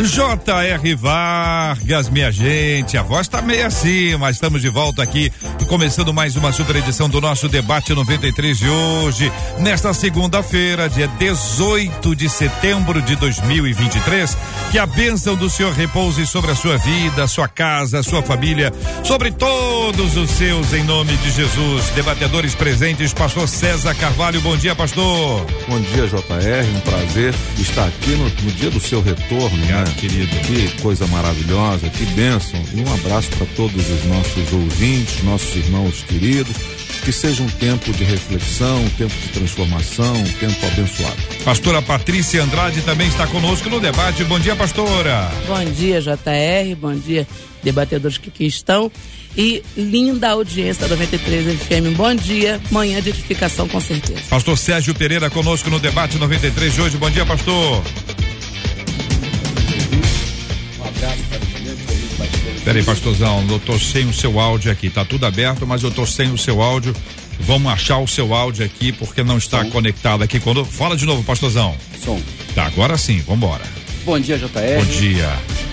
J.R. Vargas, minha gente, a voz tá meio assim, mas estamos de volta aqui, começando mais uma super edição do nosso debate 93 de hoje, nesta segunda-feira, dia 18 de setembro de 2023. Que a bênção do Senhor repouse sobre a sua vida, sua casa, sua família, sobre todos os seus, em nome de Jesus. Debatedores presentes, pastor César Carvalho, bom dia, pastor. Bom dia, JR, um prazer estar aqui no, no dia do seu retorno, né? Querido. Que coisa maravilhosa, que bênção. E um abraço para todos os nossos ouvintes, nossos irmãos queridos. Que seja um tempo de reflexão, um tempo de transformação, um tempo abençoado. Pastora Patrícia Andrade também está conosco no debate. Bom dia, pastora. Bom dia, JR. Bom dia, debatedores que aqui estão. E linda audiência da 93 FM. Bom dia, manhã de edificação, com certeza. Pastor Sérgio Pereira conosco no debate 93 de hoje. Bom dia, pastor. Peraí, pastorzão, eu tô sem o seu áudio aqui. Tá tudo aberto, mas eu tô sem o seu áudio. Vamos achar o seu áudio aqui porque não está Som. conectado aqui. Quando fala de novo, pastorzão. Som. Tá, agora sim. Vambora. Bom dia, JR. Bom dia.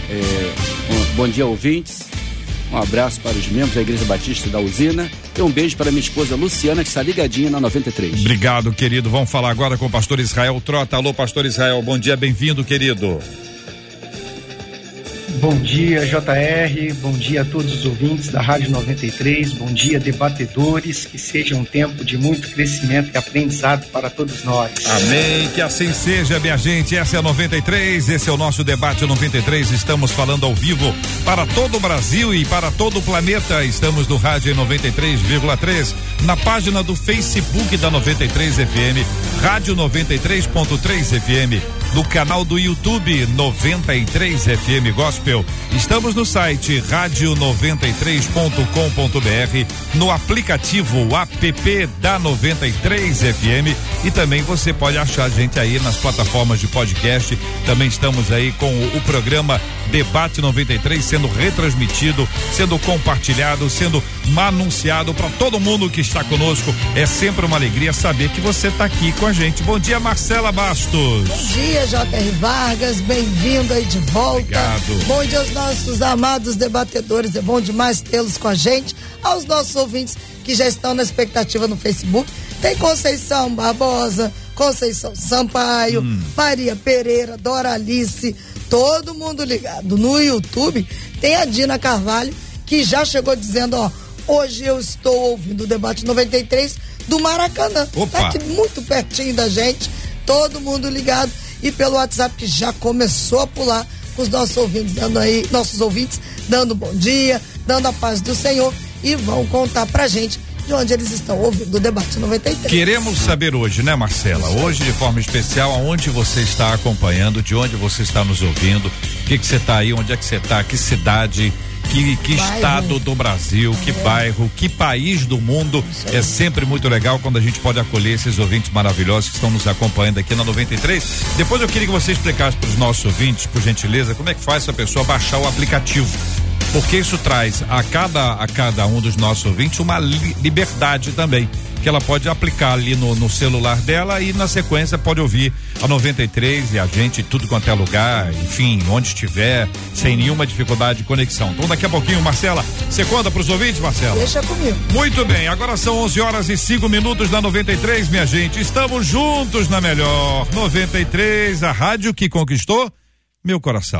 É, um, bom dia, ouvintes. Um abraço para os membros da Igreja Batista da Usina e um beijo para minha esposa Luciana, que está ligadinha na 93. Obrigado, querido. Vamos falar agora com o pastor Israel Trota. Alô, pastor Israel. Bom dia, bem-vindo, querido. Bom dia, JR. Bom dia a todos os ouvintes da Rádio 93. Bom dia, debatedores. Que seja um tempo de muito crescimento e aprendizado para todos nós. Amém. Que assim seja, minha gente. Essa é a 93. Esse é o nosso debate 93. Estamos falando ao vivo para todo o Brasil e para todo o planeta. Estamos no Rádio 93,3. Na página do Facebook da 93 FM, Rádio 93.3 FM. No canal do YouTube 93 FM Gospel. Estamos no site radio93.com.br, no aplicativo app da 93 FM e também você pode achar a gente aí nas plataformas de podcast. Também estamos aí com o, o programa Debate 93 sendo retransmitido, sendo compartilhado, sendo anunciado para todo mundo que está conosco. É sempre uma alegria saber que você está aqui com a gente. Bom dia, Marcela Bastos. Bom dia, J.R. Vargas. Bem-vindo aí de volta. Obrigado. Bom dia aos nossos amados debatedores. É bom demais tê-los com a gente. Aos nossos ouvintes que já estão na expectativa no Facebook. Tem Conceição Barbosa, Conceição Sampaio, hum. Maria Pereira, Doralice todo mundo ligado. No YouTube tem a Dina Carvalho, que já chegou dizendo, ó, hoje eu estou ouvindo o debate 93 do Maracanã. Opa. Tá aqui muito pertinho da gente, todo mundo ligado e pelo WhatsApp que já começou a pular com os nossos ouvintes dando aí, nossos ouvintes dando bom dia, dando a paz do Senhor e vão contar pra gente de onde eles estão ouvindo o debate 93. Queremos saber hoje, né, Marcela? Hoje, de forma especial, aonde você está acompanhando, de onde você está nos ouvindo, o que que você está aí, onde é que você está, que cidade, que, que estado do Brasil, que é. bairro, que país do mundo. É sempre muito legal quando a gente pode acolher esses ouvintes maravilhosos que estão nos acompanhando aqui na 93. Depois eu queria que você explicasse para os nossos ouvintes, por gentileza, como é que faz essa pessoa baixar o aplicativo porque isso traz a cada, a cada um dos nossos ouvintes uma li liberdade também que ela pode aplicar ali no, no, celular dela e na sequência pode ouvir a 93 e a gente tudo quanto é lugar, enfim, onde estiver, sem nenhuma dificuldade de conexão. Então daqui a pouquinho, Marcela, você conta para os ouvintes, Marcela? Deixa comigo. Muito bem, agora são 11 horas e 5 minutos da 93, minha gente. Estamos juntos na melhor 93, a rádio que conquistou meu coração.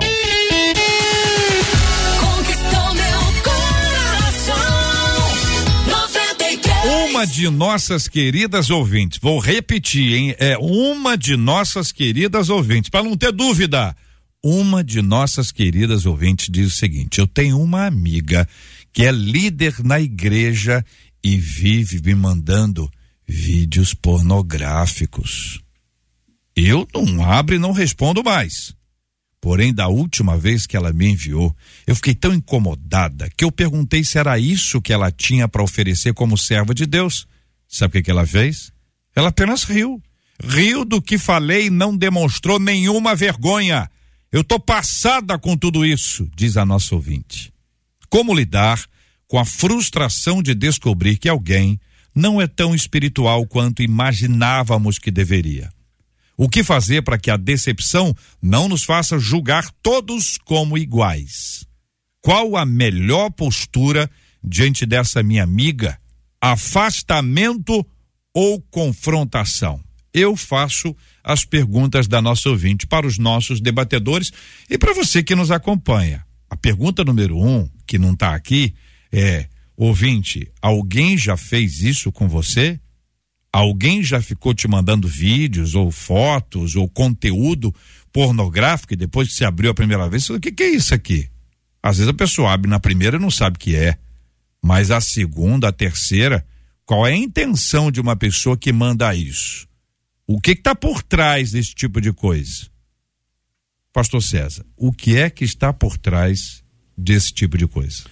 Uma de nossas queridas ouvintes, vou repetir, hein? É uma de nossas queridas ouvintes, para não ter dúvida. Uma de nossas queridas ouvintes diz o seguinte: eu tenho uma amiga que é líder na igreja e vive me mandando vídeos pornográficos. Eu não abro e não respondo mais Porém, da última vez que ela me enviou, eu fiquei tão incomodada que eu perguntei se era isso que ela tinha para oferecer como serva de Deus. Sabe o que, que ela fez? Ela apenas riu. Riu do que falei e não demonstrou nenhuma vergonha. Eu tô passada com tudo isso, diz a nossa ouvinte. Como lidar com a frustração de descobrir que alguém não é tão espiritual quanto imaginávamos que deveria? O que fazer para que a decepção não nos faça julgar todos como iguais? Qual a melhor postura diante dessa minha amiga? Afastamento ou confrontação? Eu faço as perguntas da nossa ouvinte para os nossos debatedores e para você que nos acompanha. A pergunta número um, que não está aqui, é: ouvinte, alguém já fez isso com você? Alguém já ficou te mandando vídeos ou fotos ou conteúdo pornográfico e depois que você abriu a primeira vez, o que, que é isso aqui? Às vezes a pessoa abre na primeira e não sabe o que é. Mas a segunda, a terceira, qual é a intenção de uma pessoa que manda isso? O que está por trás desse tipo de coisa? Pastor César, o que é que está por trás desse tipo de coisa?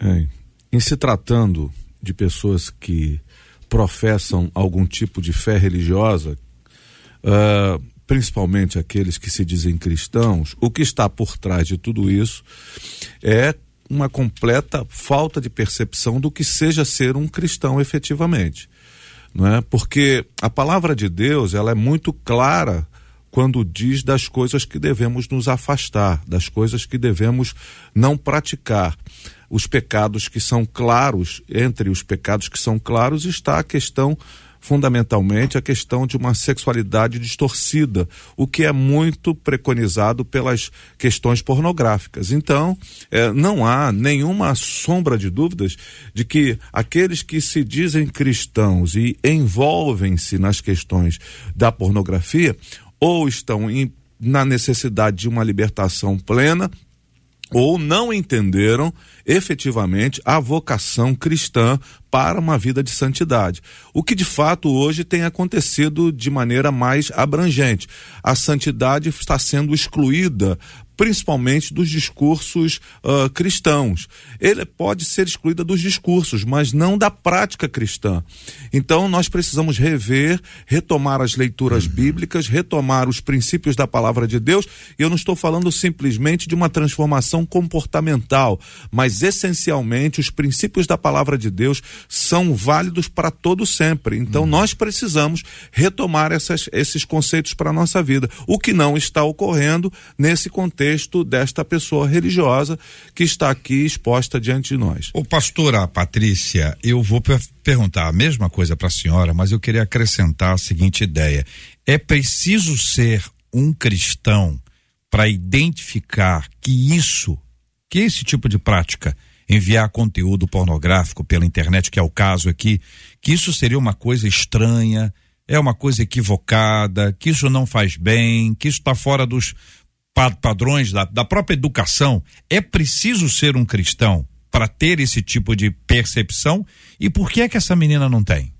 É, em se tratando de pessoas que professam algum tipo de fé religiosa, uh, principalmente aqueles que se dizem cristãos, o que está por trás de tudo isso é uma completa falta de percepção do que seja ser um cristão efetivamente, não é? Porque a palavra de Deus ela é muito clara quando diz das coisas que devemos nos afastar, das coisas que devemos não praticar os pecados que são claros, entre os pecados que são claros está a questão fundamentalmente a questão de uma sexualidade distorcida, o que é muito preconizado pelas questões pornográficas. Então, eh, não há nenhuma sombra de dúvidas de que aqueles que se dizem cristãos e envolvem-se nas questões da pornografia ou estão em, na necessidade de uma libertação plena ou não entenderam efetivamente a vocação cristã para uma vida de santidade. O que de fato hoje tem acontecido de maneira mais abrangente. A santidade está sendo excluída principalmente dos discursos uh, cristãos. Ele pode ser excluída dos discursos, mas não da prática cristã. Então nós precisamos rever, retomar as leituras uhum. bíblicas, retomar os princípios da palavra de Deus. E eu não estou falando simplesmente de uma transformação comportamental, mas essencialmente os princípios da palavra de Deus são válidos para todo sempre. Então uhum. nós precisamos retomar essas, esses conceitos para a nossa vida, o que não está ocorrendo nesse contexto contexto desta pessoa religiosa que está aqui exposta diante de nós. O pastora Patrícia, eu vou perguntar a mesma coisa para a senhora, mas eu queria acrescentar a seguinte ideia: é preciso ser um cristão para identificar que isso, que esse tipo de prática, enviar conteúdo pornográfico pela internet, que é o caso aqui, que isso seria uma coisa estranha, é uma coisa equivocada, que isso não faz bem, que isso está fora dos, padrões da, da própria educação, é preciso ser um cristão para ter esse tipo de percepção? E por que é que essa menina não tem?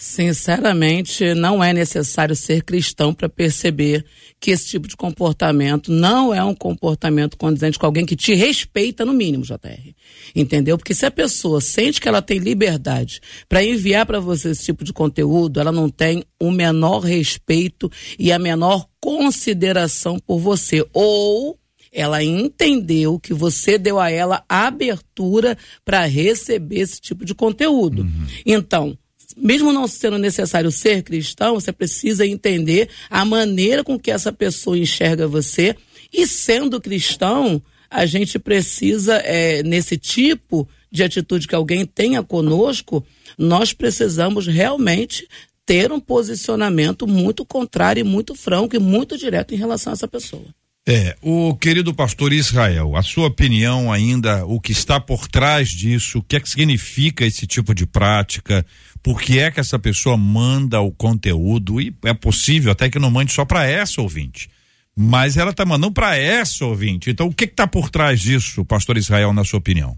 Sinceramente, não é necessário ser cristão para perceber que esse tipo de comportamento não é um comportamento condizente com alguém que te respeita, no mínimo, JR. Entendeu? Porque se a pessoa sente que ela tem liberdade para enviar para você esse tipo de conteúdo, ela não tem o menor respeito e a menor consideração por você. Ou ela entendeu que você deu a ela abertura para receber esse tipo de conteúdo. Uhum. Então, mesmo não sendo necessário ser cristão, você precisa entender a maneira com que essa pessoa enxerga você. E sendo cristão, a gente precisa, é, nesse tipo de atitude que alguém tenha conosco, nós precisamos realmente ter um posicionamento muito contrário e muito franco e muito direto em relação a essa pessoa. É, o querido pastor Israel, a sua opinião ainda, o que está por trás disso, o que é que significa esse tipo de prática, por que é que essa pessoa manda o conteúdo e é possível até que não mande só para essa ouvinte. Mas ela está mandando para essa ouvinte. Então, o que está por trás disso, pastor Israel, na sua opinião?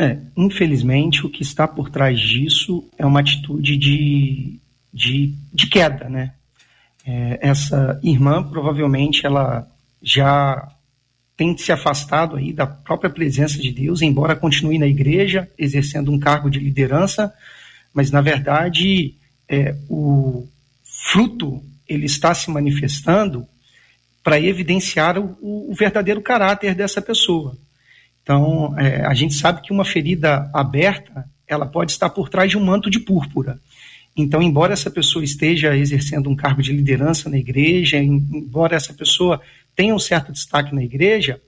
É, infelizmente, o que está por trás disso é uma atitude de, de, de queda, né? É, essa irmã provavelmente ela já tem se afastado aí da própria presença de Deus, embora continue na igreja exercendo um cargo de liderança, mas na verdade é, o fruto ele está se manifestando para evidenciar o, o, verdadeiro caráter dessa pessoa. Então, é, a gente sabe que uma ferida aberta, ela pode estar por trás de um manto de púrpura. Então, embora essa pessoa esteja exercendo um cargo de liderança na igreja, embora essa pessoa tenha um certo destaque na igreja,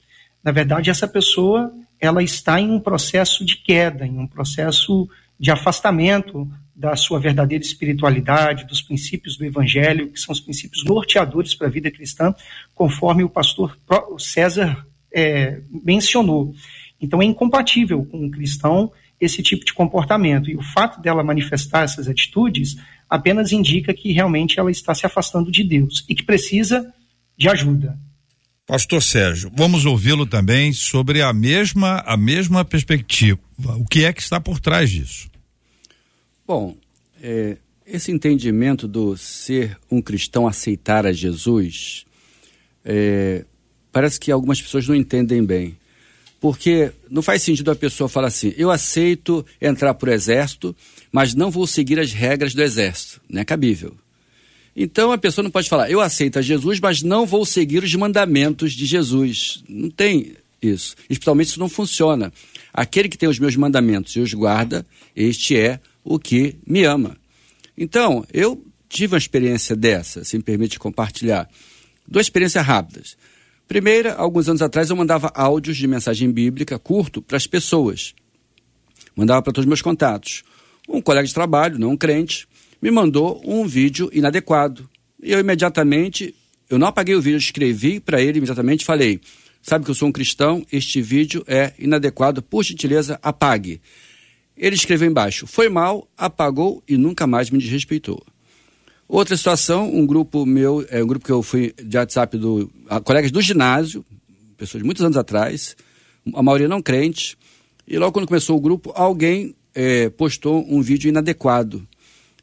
na verdade, essa pessoa ela está em um processo de queda, em um processo de afastamento da sua verdadeira espiritualidade, dos princípios do Evangelho, que são os princípios norteadores para a vida cristã, conforme o pastor César é, mencionou. Então é incompatível com um cristão esse tipo de comportamento. E o fato dela manifestar essas atitudes apenas indica que realmente ela está se afastando de Deus e que precisa de ajuda. Pastor Sérgio, vamos ouvi-lo também sobre a mesma a mesma perspectiva. O que é que está por trás disso? Bom, é, esse entendimento do ser um cristão aceitar a Jesus, é, parece que algumas pessoas não entendem bem. Porque não faz sentido a pessoa falar assim: eu aceito entrar para o exército, mas não vou seguir as regras do exército. Não é cabível. Então a pessoa não pode falar: eu aceito a Jesus, mas não vou seguir os mandamentos de Jesus. Não tem isso. Especialmente isso não funciona. Aquele que tem os meus mandamentos e os guarda, este é o que me ama. Então, eu tive uma experiência dessa, se me permite compartilhar. Duas experiências rápidas. Primeira, alguns anos atrás, eu mandava áudios de mensagem bíblica curto para as pessoas. Mandava para todos os meus contatos. Um colega de trabalho, não um crente, me mandou um vídeo inadequado. E eu imediatamente, eu não apaguei o vídeo, escrevi para ele imediatamente falei: Sabe que eu sou um cristão, este vídeo é inadequado, por gentileza, apague. Ele escreveu embaixo: foi mal, apagou e nunca mais me desrespeitou. Outra situação, um grupo meu, é um grupo que eu fui de WhatsApp do a, colegas do ginásio, pessoas de muitos anos atrás, a maioria não crente, e logo quando começou o grupo, alguém é, postou um vídeo inadequado.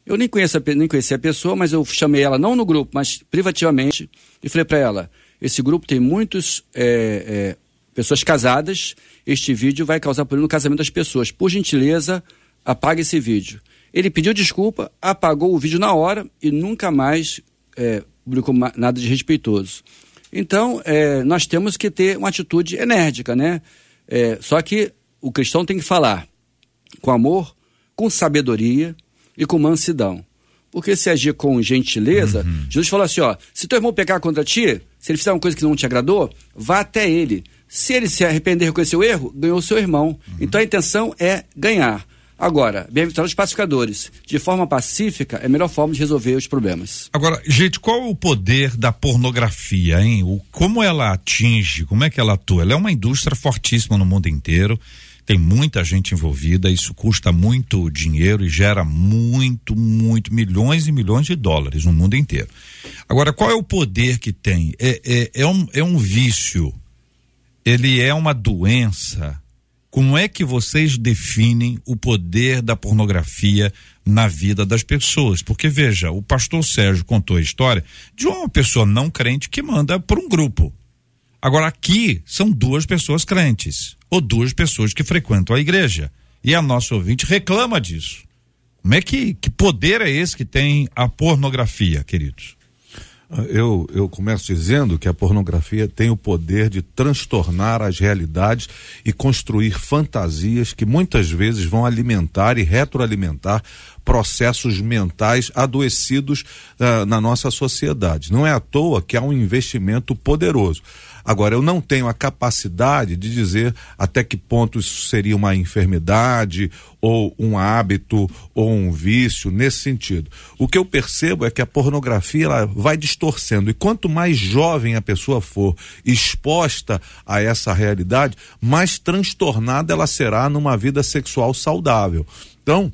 Eu nem, conheço, nem conhecia a pessoa, mas eu chamei ela não no grupo, mas privativamente, e falei para ela: esse grupo tem muitas é, é, pessoas casadas este vídeo vai causar problema no casamento das pessoas. Por gentileza, apague esse vídeo. Ele pediu desculpa, apagou o vídeo na hora e nunca mais é, publicou nada de respeitoso. Então, é, nós temos que ter uma atitude enérgica, né? É, só que o cristão tem que falar com amor, com sabedoria e com mansidão. Porque se agir com gentileza, uhum. Jesus falou assim: ó, se teu irmão pecar contra ti, se ele fizer uma coisa que não te agradou, vá até ele. Se ele se arrepender e reconhecer o erro, ganhou o seu irmão. Uhum. Então a intenção é ganhar. Agora, bem-aventurados os pacificadores. De forma pacífica é a melhor forma de resolver os problemas. Agora, gente, qual é o poder da pornografia, hein? O, como ela atinge, como é que ela atua? Ela é uma indústria fortíssima no mundo inteiro. Tem muita gente envolvida, isso custa muito dinheiro e gera muito, muito, milhões e milhões de dólares no mundo inteiro. Agora, qual é o poder que tem? É, é, é, um, é um vício ele é uma doença. Como é que vocês definem o poder da pornografia na vida das pessoas? Porque veja, o pastor Sérgio contou a história de uma pessoa não crente que manda por um grupo. Agora aqui são duas pessoas crentes ou duas pessoas que frequentam a igreja. E a nossa ouvinte reclama disso. Como é que, que poder é esse que tem a pornografia, queridos? Eu, eu começo dizendo que a pornografia tem o poder de transtornar as realidades e construir fantasias que muitas vezes vão alimentar e retroalimentar processos mentais adoecidos uh, na nossa sociedade. Não é à toa que há um investimento poderoso. Agora, eu não tenho a capacidade de dizer até que ponto isso seria uma enfermidade, ou um hábito, ou um vício, nesse sentido. O que eu percebo é que a pornografia ela vai distorcendo. E quanto mais jovem a pessoa for exposta a essa realidade, mais transtornada ela será numa vida sexual saudável. Então,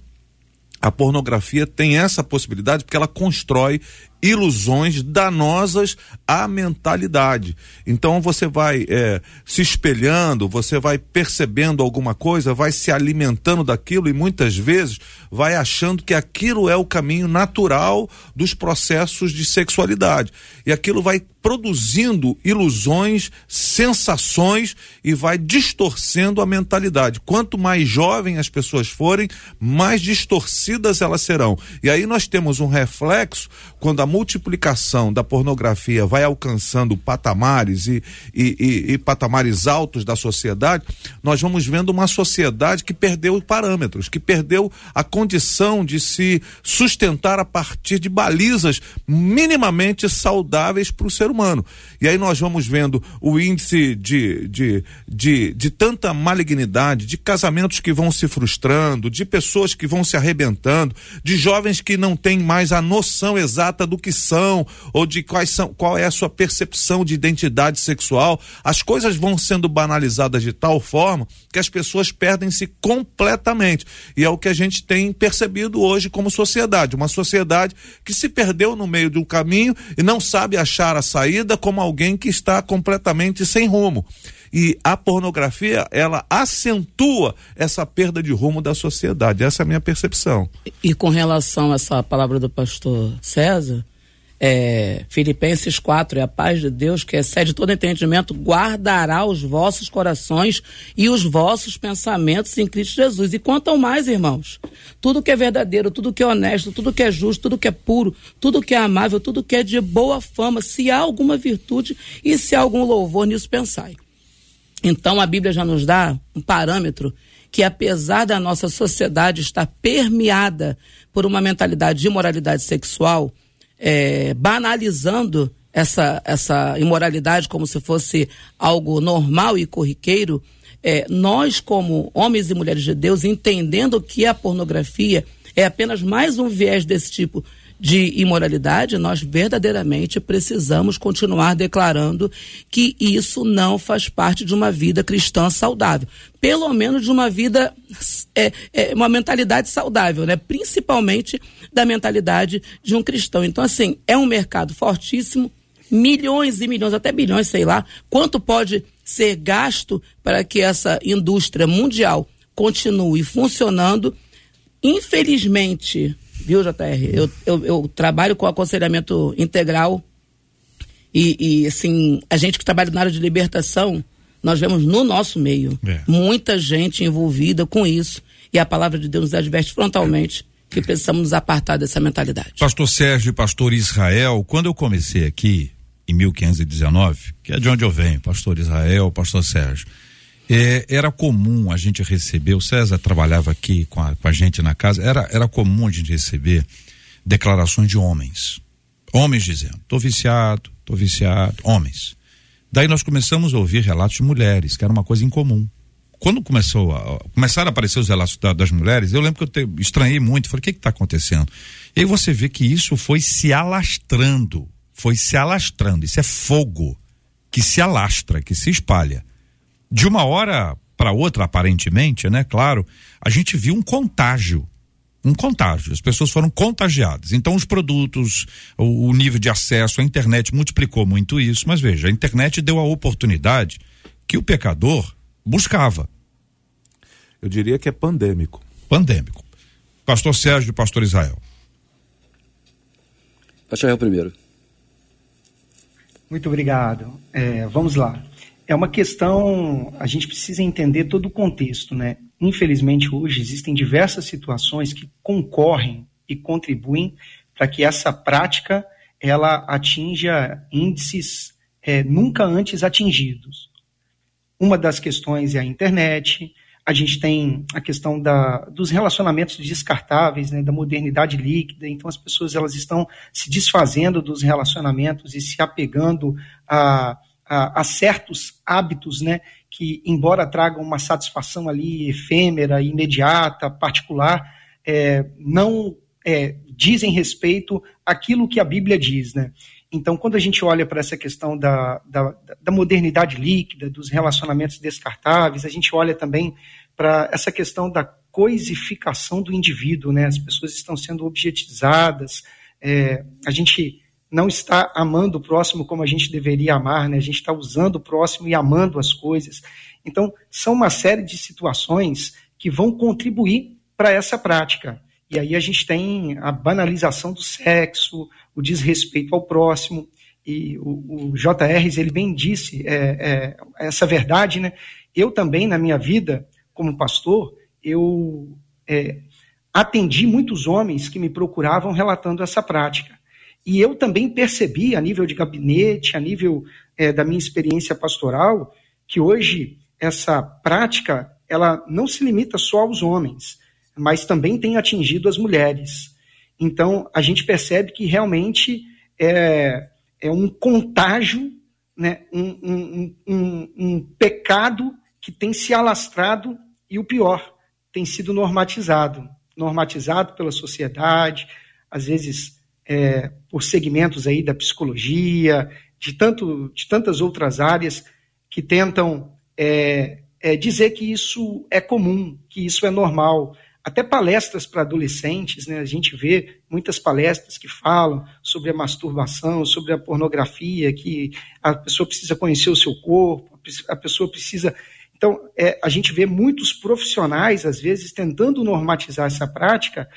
a pornografia tem essa possibilidade porque ela constrói ilusões danosas à mentalidade. Então você vai é, se espelhando, você vai percebendo alguma coisa, vai se alimentando daquilo e muitas vezes vai achando que aquilo é o caminho natural dos processos de sexualidade. E aquilo vai produzindo ilusões, sensações e vai distorcendo a mentalidade. Quanto mais jovem as pessoas forem, mais distorcidas elas serão. E aí nós temos um reflexo quando a multiplicação da pornografia vai alcançando patamares e, e, e, e patamares altos da sociedade, nós vamos vendo uma sociedade que perdeu parâmetros, que perdeu a condição de se sustentar a partir de balizas minimamente saudáveis para o ser humano. E aí nós vamos vendo o índice de, de, de, de tanta malignidade, de casamentos que vão se frustrando, de pessoas que vão se arrebentando, de jovens que não têm mais a noção exata do que são ou de quais são, qual é a sua percepção de identidade sexual. As coisas vão sendo banalizadas de tal forma que as pessoas perdem-se completamente. E é o que a gente tem percebido hoje como sociedade, uma sociedade que se perdeu no meio do caminho e não sabe achar a saída como alguém que está completamente sem rumo. E a pornografia, ela acentua essa perda de rumo da sociedade. Essa é a minha percepção. E com relação a essa palavra do pastor César, é, Filipenses 4, é a paz de Deus que excede todo entendimento, guardará os vossos corações e os vossos pensamentos em Cristo Jesus. E quanto mais, irmãos, tudo que é verdadeiro, tudo que é honesto, tudo que é justo, tudo que é puro, tudo que é amável, tudo que é de boa fama, se há alguma virtude e se há algum louvor, nisso pensai. Então a Bíblia já nos dá um parâmetro que, apesar da nossa sociedade estar permeada por uma mentalidade de imoralidade sexual, é, banalizando essa, essa imoralidade como se fosse algo normal e corriqueiro, é, nós, como homens e mulheres de Deus, entendendo que a pornografia é apenas mais um viés desse tipo de imoralidade, nós verdadeiramente precisamos continuar declarando que isso não faz parte de uma vida cristã saudável. Pelo menos de uma vida, é, é, uma mentalidade saudável, né? Principalmente da mentalidade de um cristão. Então, assim, é um mercado fortíssimo, milhões e milhões, até bilhões, sei lá, quanto pode ser gasto para que essa indústria mundial continue funcionando. Infelizmente, viu, JR? Eu, eu, eu trabalho com aconselhamento integral e, e, assim, a gente que trabalha na área de libertação, nós vemos no nosso meio é. muita gente envolvida com isso e a palavra de Deus nos adverte frontalmente que precisamos nos apartar dessa mentalidade. Pastor Sérgio e pastor Israel, quando eu comecei aqui em 1519, que é de onde eu venho, pastor Israel, pastor Sérgio, é, era comum a gente receber, o César trabalhava aqui com a, com a gente na casa, era, era comum a gente receber declarações de homens. Homens dizendo, tô viciado, tô viciado, homens. Daí nós começamos a ouvir relatos de mulheres, que era uma coisa incomum. Quando começou a, começaram a aparecer os relatos da, das mulheres, eu lembro que eu te, estranhei muito, falei, o que está acontecendo? E aí você vê que isso foi se alastrando, foi se alastrando, isso é fogo que se alastra, que se espalha de uma hora para outra, aparentemente, né? Claro, a gente viu um contágio. Um contágio. As pessoas foram contagiadas. Então, os produtos, o, o nível de acesso à internet multiplicou muito isso. Mas veja, a internet deu a oportunidade que o pecador buscava. Eu diria que é pandêmico. Pandêmico. Pastor Sérgio e Pastor Israel. Pastor Israel primeiro. Muito obrigado. É, vamos lá é uma questão, a gente precisa entender todo o contexto, né? Infelizmente, hoje existem diversas situações que concorrem e contribuem para que essa prática ela atinja índices é, nunca antes atingidos. Uma das questões é a internet, a gente tem a questão da, dos relacionamentos descartáveis, né, da modernidade líquida, então as pessoas elas estão se desfazendo dos relacionamentos e se apegando a a, a, certos hábitos, né, que embora tragam uma satisfação ali efêmera, imediata, particular, é, não é, dizem respeito àquilo que a Bíblia diz, né? Então, quando a gente olha para essa questão da, da, da, modernidade líquida, dos relacionamentos descartáveis, a gente olha também para essa questão da coisificação do indivíduo, né? As pessoas estão sendo objetizadas, é, a gente não está amando o próximo como a gente deveria amar, né? A gente está usando o próximo e amando as coisas. Então, são uma série de situações que vão contribuir para essa prática. E aí a gente tem a banalização do sexo, o desrespeito ao próximo. E o, o JR, ele bem disse é, é, essa verdade, né? Eu também, na minha vida, como pastor, eu é, atendi muitos homens que me procuravam relatando essa prática. E eu também percebi, a nível de gabinete, a nível é, da minha experiência pastoral, que hoje essa prática ela não se limita só aos homens, mas também tem atingido as mulheres. Então, a gente percebe que realmente é, é um contágio, né, um, um, um, um pecado que tem se alastrado e o pior, tem sido normatizado normatizado pela sociedade, às vezes é, por segmentos aí da psicologia, de, tanto, de tantas outras áreas que tentam é, é, dizer que isso é comum, que isso é normal. Até palestras para adolescentes, né? a gente vê muitas palestras que falam sobre a masturbação, sobre a pornografia, que a pessoa precisa conhecer o seu corpo, a pessoa precisa então, é, a gente vê muitos profissionais, às vezes, tentando normatizar essa prática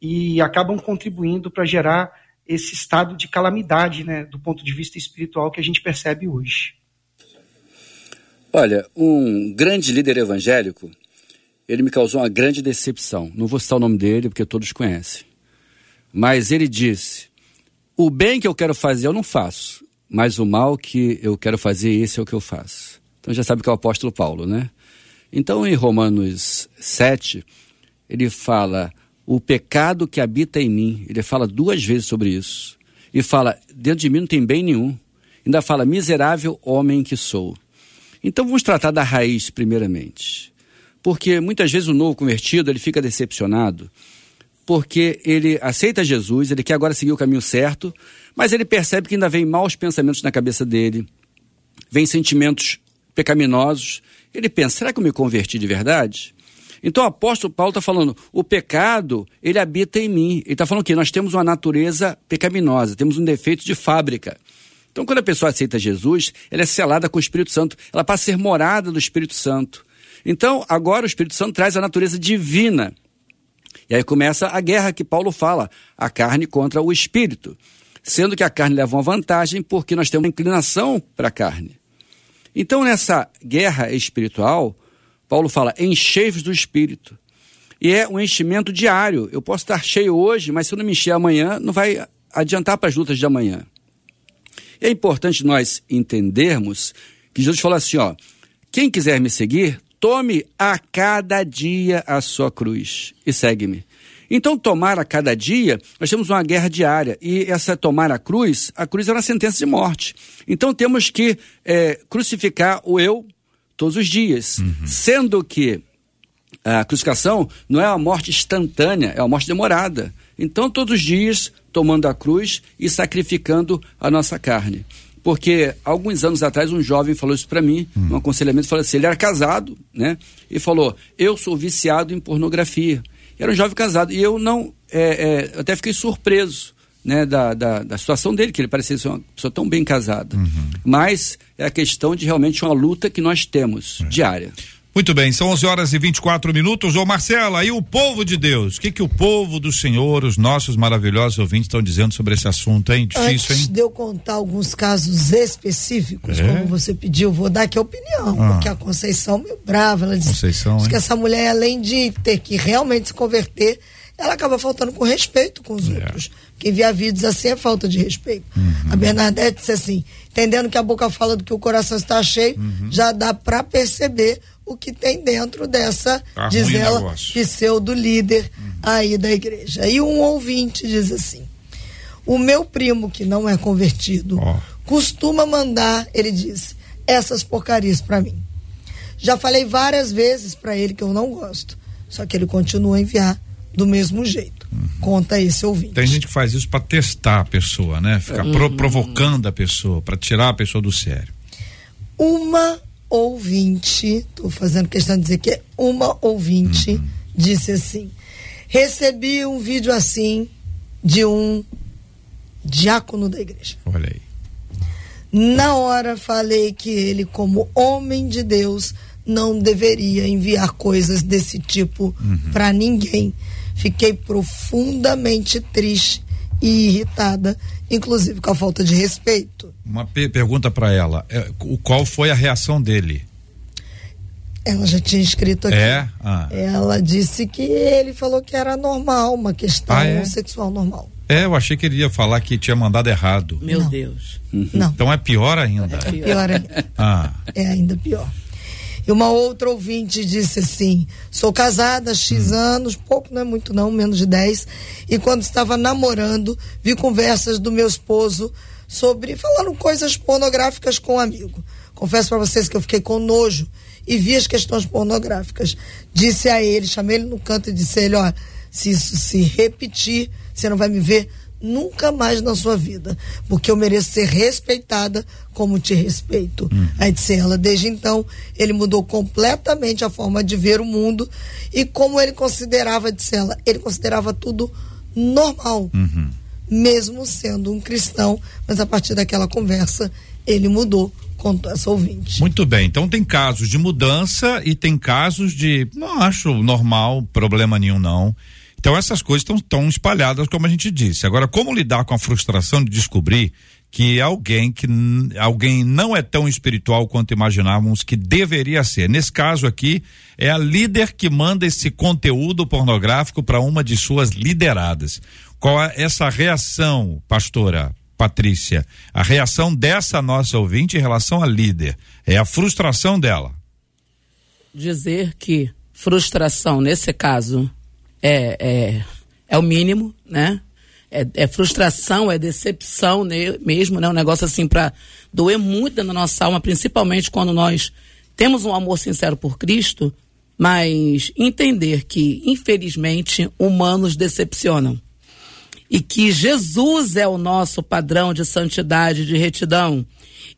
e acabam contribuindo para gerar esse estado de calamidade, né, do ponto de vista espiritual que a gente percebe hoje. Olha, um grande líder evangélico, ele me causou uma grande decepção. Não vou citar o nome dele porque todos conhecem. Mas ele disse: o bem que eu quero fazer eu não faço, mas o mal que eu quero fazer, esse é o que eu faço. Então já sabe que é o apóstolo Paulo, né? Então em Romanos 7, ele fala o pecado que habita em mim. Ele fala duas vezes sobre isso. E fala: dentro de mim não tem bem nenhum. Ainda fala: miserável homem que sou. Então vamos tratar da raiz primeiramente. Porque muitas vezes o novo convertido ele fica decepcionado porque ele aceita Jesus, ele quer agora seguir o caminho certo, mas ele percebe que ainda vem maus pensamentos na cabeça dele, vem sentimentos pecaminosos. Ele pensa: será que eu me converti de verdade? Então o apóstolo Paulo está falando: o pecado, ele habita em mim. Ele está falando que nós temos uma natureza pecaminosa, temos um defeito de fábrica. Então, quando a pessoa aceita Jesus, ela é selada com o Espírito Santo, ela passa a ser morada do Espírito Santo. Então, agora o Espírito Santo traz a natureza divina. E aí começa a guerra que Paulo fala, a carne contra o espírito. Sendo que a carne leva uma vantagem porque nós temos uma inclinação para a carne. Então, nessa guerra espiritual, Paulo fala: enchei-vos do espírito. E é um enchimento diário. Eu posso estar cheio hoje, mas se eu não me encher amanhã, não vai adiantar para as lutas de amanhã. é importante nós entendermos que Jesus falou assim: ó, quem quiser me seguir, tome a cada dia a sua cruz e segue-me. Então, tomar a cada dia, nós temos uma guerra diária. E essa tomar a cruz, a cruz é uma sentença de morte. Então, temos que é, crucificar o eu todos os dias. Uhum. Sendo que a crucificação não é uma morte instantânea, é uma morte demorada. Então, todos os dias, tomando a cruz e sacrificando a nossa carne. Porque alguns anos atrás um jovem falou isso para mim, hum. um aconselhamento, falou assim, ele era casado, né? E falou: "Eu sou viciado em pornografia". Era um jovem casado. E eu não. É, é, até fiquei surpreso né, da, da, da, situação dele, que ele parecia ser uma pessoa tão bem casada. Uhum. Mas é a questão de realmente uma luta que nós temos é. diária. Muito bem, são 11 horas e 24 minutos. Ô Marcela, e o povo de Deus? O que, que o povo do Senhor, os nossos maravilhosos ouvintes, estão dizendo sobre esse assunto, hein? Difícil, Antes hein? de eu contar alguns casos específicos, é? como você pediu, vou dar aqui a opinião. Ah. Porque a Conceição, meio brava, ela disse, Conceição, diz que essa mulher, além de ter que realmente se converter, ela acaba faltando com respeito com os é. outros. Quem via vídeos assim é falta de respeito. Uhum. A Bernadette disse assim, entendendo que a boca fala do que o coração está cheio, uhum. já dá para perceber o que tem dentro dessa, tá diz ela, pseudo líder uhum. aí da igreja. E um ouvinte diz assim: o meu primo, que não é convertido, oh. costuma mandar, ele diz, essas porcarias para mim. Já falei várias vezes para ele que eu não gosto, só que ele continua a enviar do mesmo jeito. Uhum. Conta esse ouvinte. Tem gente que faz isso para testar a pessoa, né? Ficar uhum. pro, provocando a pessoa, para tirar a pessoa do sério. Uma ouvinte, estou fazendo questão de dizer que é uma ouvinte, uhum. disse assim: recebi um vídeo assim de um diácono da igreja. Olha aí. Na hora falei que ele, como homem de Deus, não deveria enviar coisas desse tipo uhum. para ninguém. Fiquei profundamente triste e irritada, inclusive com a falta de respeito. Uma pergunta para ela: é, qual foi a reação dele? Ela já tinha escrito aqui. É? Ah. Ela disse que ele falou que era normal, uma questão ah, é? sexual normal. É, eu achei que ele ia falar que tinha mandado errado. Meu Não. Deus. Não. Então é pior ainda. É pior ainda. ah. É ainda pior. E uma outra ouvinte disse assim: sou casada há X hum. anos, pouco não é muito não, menos de 10. E quando estava namorando, vi conversas do meu esposo sobre falando coisas pornográficas com um amigo. Confesso para vocês que eu fiquei com nojo e vi as questões pornográficas. Disse a ele, chamei ele no canto e disse a ele: ó, se isso se repetir, você não vai me ver nunca mais na sua vida, porque eu mereço ser respeitada como te respeito. Hum. Aí disse ela, desde então, ele mudou completamente a forma de ver o mundo e como ele considerava, disse ela, ele considerava tudo normal, uhum. mesmo sendo um cristão, mas a partir daquela conversa, ele mudou contou essa ouvinte. Muito bem, então tem casos de mudança e tem casos de, não acho normal, problema nenhum não. Então essas coisas estão tão espalhadas, como a gente disse. Agora, como lidar com a frustração de descobrir que alguém que alguém não é tão espiritual quanto imaginávamos que deveria ser. Nesse caso aqui, é a líder que manda esse conteúdo pornográfico para uma de suas lideradas. Qual é essa reação, pastora Patrícia? A reação dessa nossa ouvinte em relação à líder é a frustração dela. Dizer que frustração nesse caso é, é, é o mínimo, né? É, é, frustração, é decepção né, mesmo, né? Um negócio assim para doer muito na nossa alma, principalmente quando nós temos um amor sincero por Cristo, mas entender que, infelizmente, humanos decepcionam. E que Jesus é o nosso padrão de santidade, de retidão.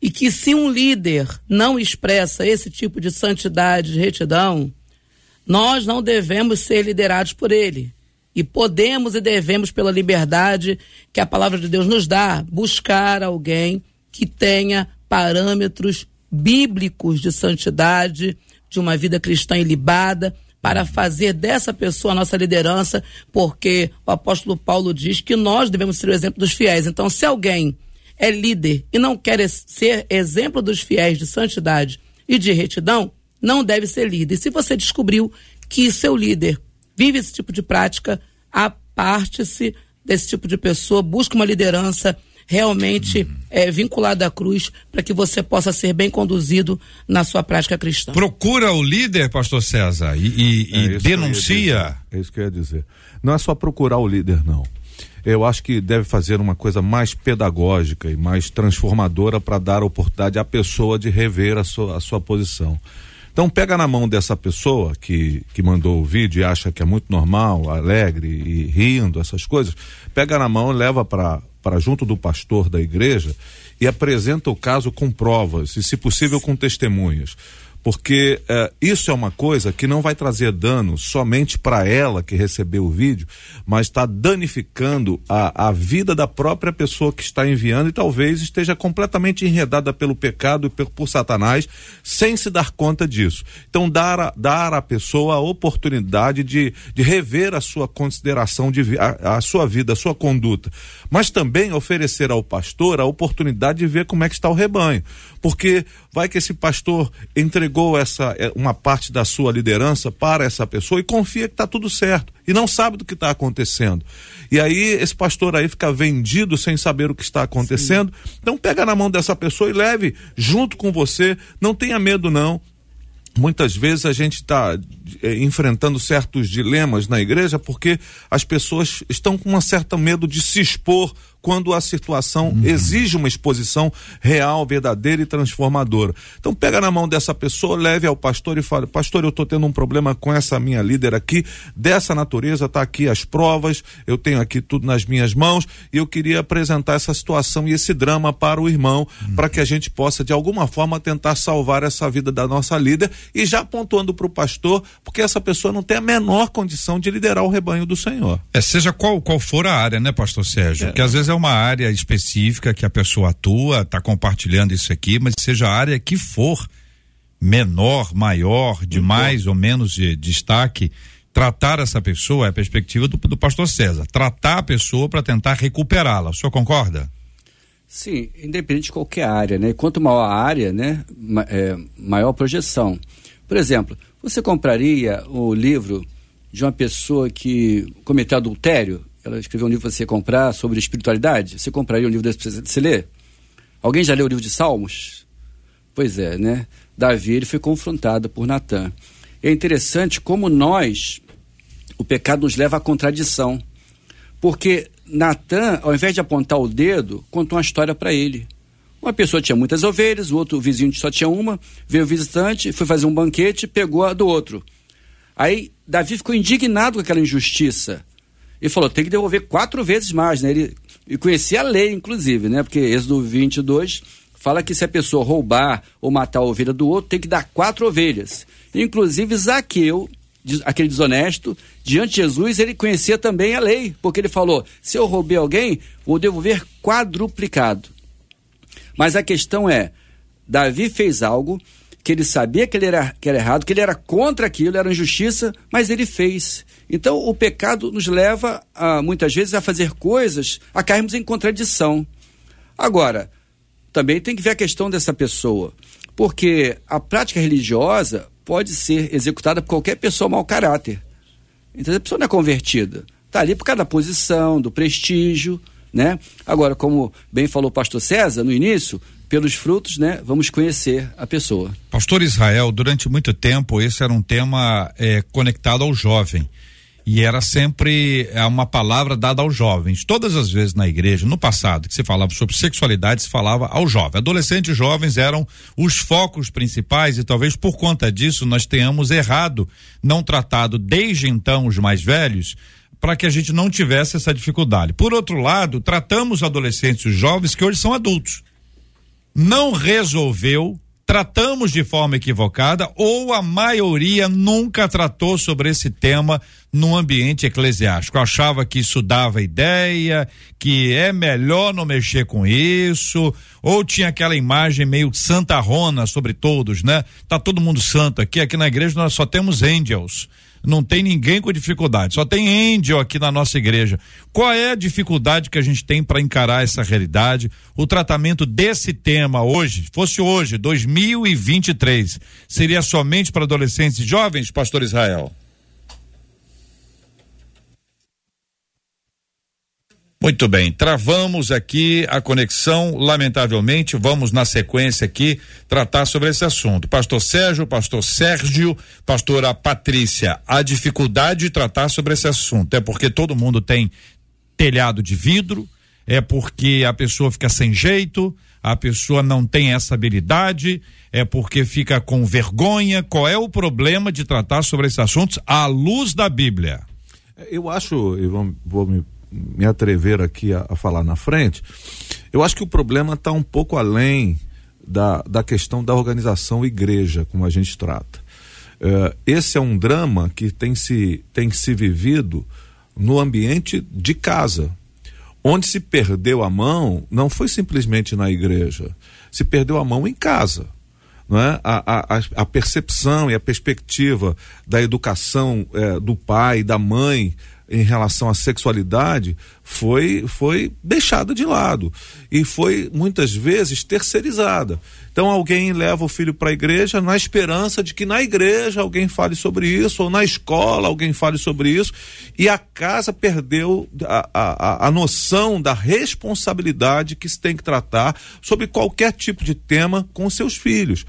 E que se um líder não expressa esse tipo de santidade, de retidão, nós não devemos ser liderados por ele. E podemos e devemos, pela liberdade que a palavra de Deus nos dá, buscar alguém que tenha parâmetros bíblicos de santidade, de uma vida cristã ilibada, para fazer dessa pessoa a nossa liderança, porque o apóstolo Paulo diz que nós devemos ser o exemplo dos fiéis. Então, se alguém é líder e não quer ser exemplo dos fiéis de santidade e de retidão, não deve ser líder. E se você descobriu que seu líder vive esse tipo de prática, aparte-se desse tipo de pessoa, busque uma liderança realmente uhum. é, vinculada à cruz para que você possa ser bem conduzido na sua prática cristã. Procura o líder, pastor César, e, e, é e denuncia. É isso que eu ia dizer. Não é só procurar o líder, não. Eu acho que deve fazer uma coisa mais pedagógica e mais transformadora para dar a oportunidade à pessoa de rever a sua, a sua posição. Então pega na mão dessa pessoa que, que mandou o vídeo e acha que é muito normal, alegre e rindo, essas coisas, pega na mão e leva para para junto do pastor da igreja e apresenta o caso com provas e, se possível, com testemunhas porque uh, isso é uma coisa que não vai trazer dano somente para ela que recebeu o vídeo, mas está danificando a, a vida da própria pessoa que está enviando e talvez esteja completamente enredada pelo pecado e por, por Satanás sem se dar conta disso. Então, dar a, dar à pessoa a oportunidade de, de rever a sua consideração, de, a, a sua vida, a sua conduta, mas também oferecer ao pastor a oportunidade de ver como é que está o rebanho porque vai que esse pastor entregou essa eh, uma parte da sua liderança para essa pessoa e confia que está tudo certo e não sabe do que está acontecendo. E aí esse pastor aí fica vendido sem saber o que está acontecendo. Sim. Então pega na mão dessa pessoa e leve junto com você. Não tenha medo não. Muitas vezes a gente está é, enfrentando certos dilemas na igreja porque as pessoas estão com um certo medo de se expor quando a situação uhum. exige uma exposição real, verdadeira e transformadora. Então pega na mão dessa pessoa, leve ao pastor e fale: "Pastor, eu estou tendo um problema com essa minha líder aqui, dessa natureza, tá aqui as provas, eu tenho aqui tudo nas minhas mãos e eu queria apresentar essa situação e esse drama para o irmão, uhum. para que a gente possa de alguma forma tentar salvar essa vida da nossa líder e já pontuando para o pastor, porque essa pessoa não tem a menor condição de liderar o rebanho do Senhor. É, seja qual qual for a área, né, pastor Sérgio? É. Que às vezes é uma área específica que a pessoa atua, está compartilhando isso aqui, mas seja a área que for menor, maior, de mais ou menos de destaque, tratar essa pessoa é a perspectiva do, do pastor César. Tratar a pessoa para tentar recuperá-la. O senhor concorda? Sim, independente de qualquer área, né? Quanto maior a área, né, é, maior a projeção. Por exemplo, você compraria o livro de uma pessoa que cometeu adultério? Ela escreveu um livro para você comprar sobre espiritualidade? Você compraria um livro desse para você ler? Alguém já leu o livro de Salmos? Pois é, né? Davi ele foi confrontado por Natan. É interessante como nós, o pecado nos leva à contradição. Porque Natan, ao invés de apontar o dedo, contou uma história para ele. Uma pessoa tinha muitas ovelhas, o outro vizinho só tinha uma, veio o visitante, foi fazer um banquete, pegou a do outro. Aí Davi ficou indignado com aquela injustiça. E falou: tem que devolver quatro vezes mais, né? Ele, e conhecia a lei, inclusive, né? Porque Êxodo 22 fala que se a pessoa roubar ou matar a ovelha do outro, tem que dar quatro ovelhas. Inclusive, Zaqueu, aquele desonesto, diante de Jesus, ele conhecia também a lei, porque ele falou: se eu roubei alguém, vou devolver quadruplicado. Mas a questão é: Davi fez algo que ele sabia que ele era, que era errado, que ele era contra aquilo, era injustiça, mas ele fez. Então o pecado nos leva a, muitas vezes a fazer coisas, a cairmos em contradição. Agora, também tem que ver a questão dessa pessoa, porque a prática religiosa pode ser executada por qualquer pessoa mau caráter. Então a pessoa não é convertida. Está ali por causa da posição, do prestígio, né? Agora, como bem falou o pastor César no início, pelos frutos, né, vamos conhecer a pessoa. Pastor Israel, durante muito tempo esse era um tema é, conectado ao jovem e era sempre é, uma palavra dada aos jovens. Todas as vezes na igreja, no passado, que se falava sobre sexualidade, se falava ao jovem. Adolescentes e jovens eram os focos principais e talvez por conta disso nós tenhamos errado, não tratado desde então os mais velhos, para que a gente não tivesse essa dificuldade. Por outro lado, tratamos adolescentes e jovens que hoje são adultos. Não resolveu, tratamos de forma equivocada ou a maioria nunca tratou sobre esse tema no ambiente eclesiástico. Achava que isso dava ideia, que é melhor não mexer com isso, ou tinha aquela imagem meio santarrona sobre todos, né? Tá todo mundo santo aqui, aqui na igreja nós só temos angels não tem ninguém com dificuldade, só tem angel aqui na nossa igreja. Qual é a dificuldade que a gente tem para encarar essa realidade? O tratamento desse tema hoje, fosse hoje, 2023, seria somente para adolescentes e jovens, pastor Israel? Muito bem, travamos aqui a conexão, lamentavelmente, vamos na sequência aqui tratar sobre esse assunto. Pastor Sérgio, pastor Sérgio, pastora Patrícia, a dificuldade de tratar sobre esse assunto é porque todo mundo tem telhado de vidro, é porque a pessoa fica sem jeito, a pessoa não tem essa habilidade, é porque fica com vergonha. Qual é o problema de tratar sobre esses assuntos à luz da Bíblia? Eu acho, e vou me me atrever aqui a, a falar na frente, eu acho que o problema está um pouco além da, da questão da organização igreja, como a gente trata. É, esse é um drama que tem se, tem se vivido no ambiente de casa. Onde se perdeu a mão não foi simplesmente na igreja, se perdeu a mão em casa. Não é? a, a, a percepção e a perspectiva da educação é, do pai, da mãe, em relação à sexualidade foi foi deixada de lado e foi muitas vezes terceirizada. Então alguém leva o filho para a igreja na esperança de que na igreja alguém fale sobre isso ou na escola alguém fale sobre isso e a casa perdeu a, a, a noção da responsabilidade que se tem que tratar sobre qualquer tipo de tema com seus filhos.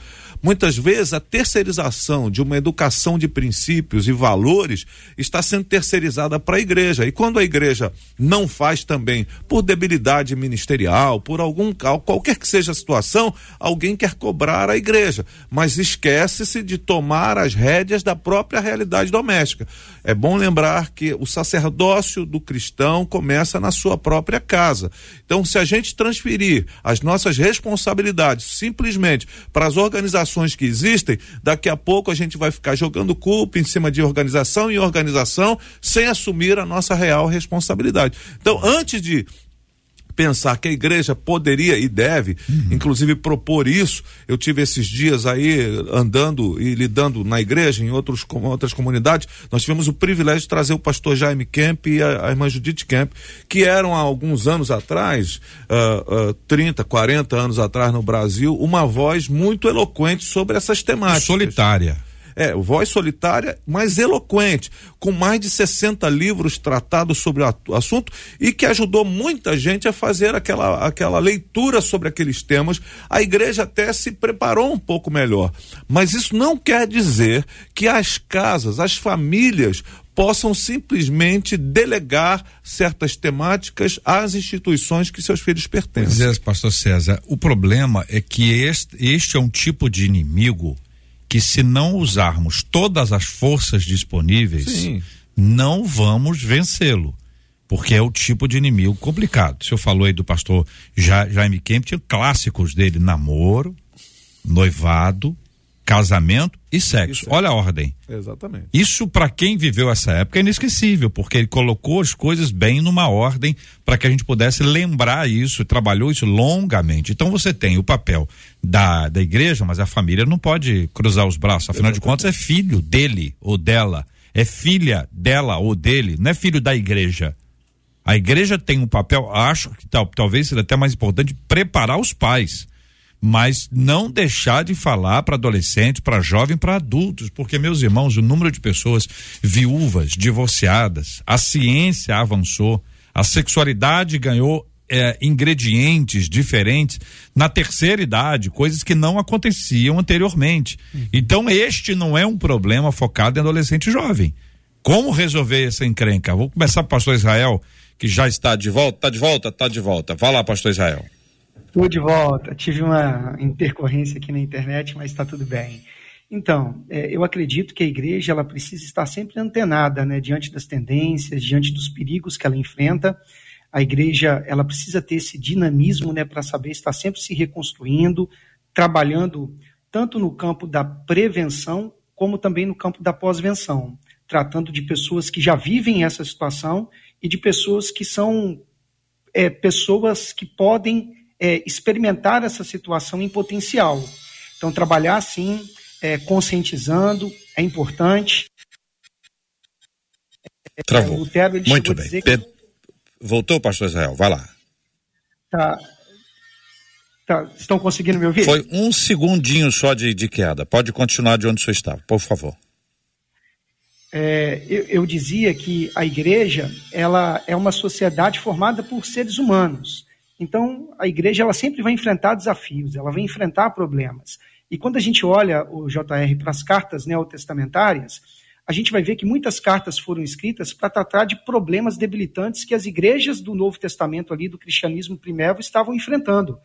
Muitas vezes a terceirização de uma educação de princípios e valores está sendo terceirizada para a igreja. E quando a igreja não faz também, por debilidade ministerial, por algum qualquer que seja a situação, alguém quer cobrar a igreja, mas esquece-se de tomar as rédeas da própria realidade doméstica. É bom lembrar que o sacerdócio do cristão começa na sua própria casa. Então, se a gente transferir as nossas responsabilidades simplesmente para as organizações que existem, daqui a pouco a gente vai ficar jogando culpa em cima de organização e organização sem assumir a nossa real responsabilidade. Então, antes de pensar que a igreja poderia e deve, uhum. inclusive propor isso. Eu tive esses dias aí andando e lidando na igreja, em outros, com outras comunidades. Nós tivemos o privilégio de trazer o pastor Jaime Kemp e a, a irmã Judith Kemp, que eram há alguns anos atrás, uh, uh, 30, 40 anos atrás no Brasil, uma voz muito eloquente sobre essas temáticas. Solitária. É, voz solitária, mas eloquente, com mais de 60 livros tratados sobre o assunto e que ajudou muita gente a fazer aquela, aquela leitura sobre aqueles temas. A igreja até se preparou um pouco melhor. Mas isso não quer dizer que as casas, as famílias possam simplesmente delegar certas temáticas às instituições que seus filhos pertencem. Pois é, pastor César, o problema é que este, este é um tipo de inimigo que se não usarmos todas as forças disponíveis, Sim. não vamos vencê-lo. Porque é o tipo de inimigo complicado. O senhor falou aí do pastor Jaime Kemp, tinha clássicos dele: namoro, noivado, casamento e sexo. Isso Olha a ordem. Exatamente. Isso para quem viveu essa época é inesquecível, porque ele colocou as coisas bem numa ordem para que a gente pudesse lembrar isso, trabalhou isso longamente. Então você tem o papel da, da igreja, mas a família não pode cruzar os braços, afinal Exatamente. de contas é filho dele ou dela, é filha dela ou dele, não é filho da igreja. A igreja tem um papel, acho que tal, talvez seja até mais importante, preparar os pais mas não deixar de falar para adolescentes, para jovens, para adultos, porque meus irmãos, o número de pessoas viúvas, divorciadas, a ciência avançou, a sexualidade ganhou é, ingredientes diferentes na terceira idade, coisas que não aconteciam anteriormente. Uhum. Então, este não é um problema focado em adolescente jovem. Como resolver essa encrenca? Vou começar com o pastor Israel, que já está de volta. Está de volta? Está de volta. Vá lá, pastor Israel. Estou de volta. Tive uma intercorrência aqui na internet, mas está tudo bem. Então, é, eu acredito que a igreja ela precisa estar sempre antenada, né, diante das tendências, diante dos perigos que ela enfrenta. A igreja ela precisa ter esse dinamismo, né, para saber estar sempre se reconstruindo, trabalhando tanto no campo da prevenção como também no campo da pós-venção, tratando de pessoas que já vivem essa situação e de pessoas que são é, pessoas que podem é, experimentar essa situação em potencial. Então, trabalhar assim, é, conscientizando, é importante. Travou. Lutero, Muito bem. Que... Voltou, pastor Israel? Vai lá. Tá. tá. Estão conseguindo me ouvir? Foi um segundinho só de, de queda. Pode continuar de onde senhor estava, por favor. É, eu, eu, dizia que a igreja ela é uma sociedade formada por seres humanos. Então, a igreja ela sempre vai enfrentar desafios, ela vai enfrentar problemas. E quando a gente olha o JR para as cartas neotestamentárias, a gente vai ver que muitas cartas foram escritas para tratar de problemas debilitantes que as igrejas do Novo Testamento ali do cristianismo primeiro estavam enfrentando.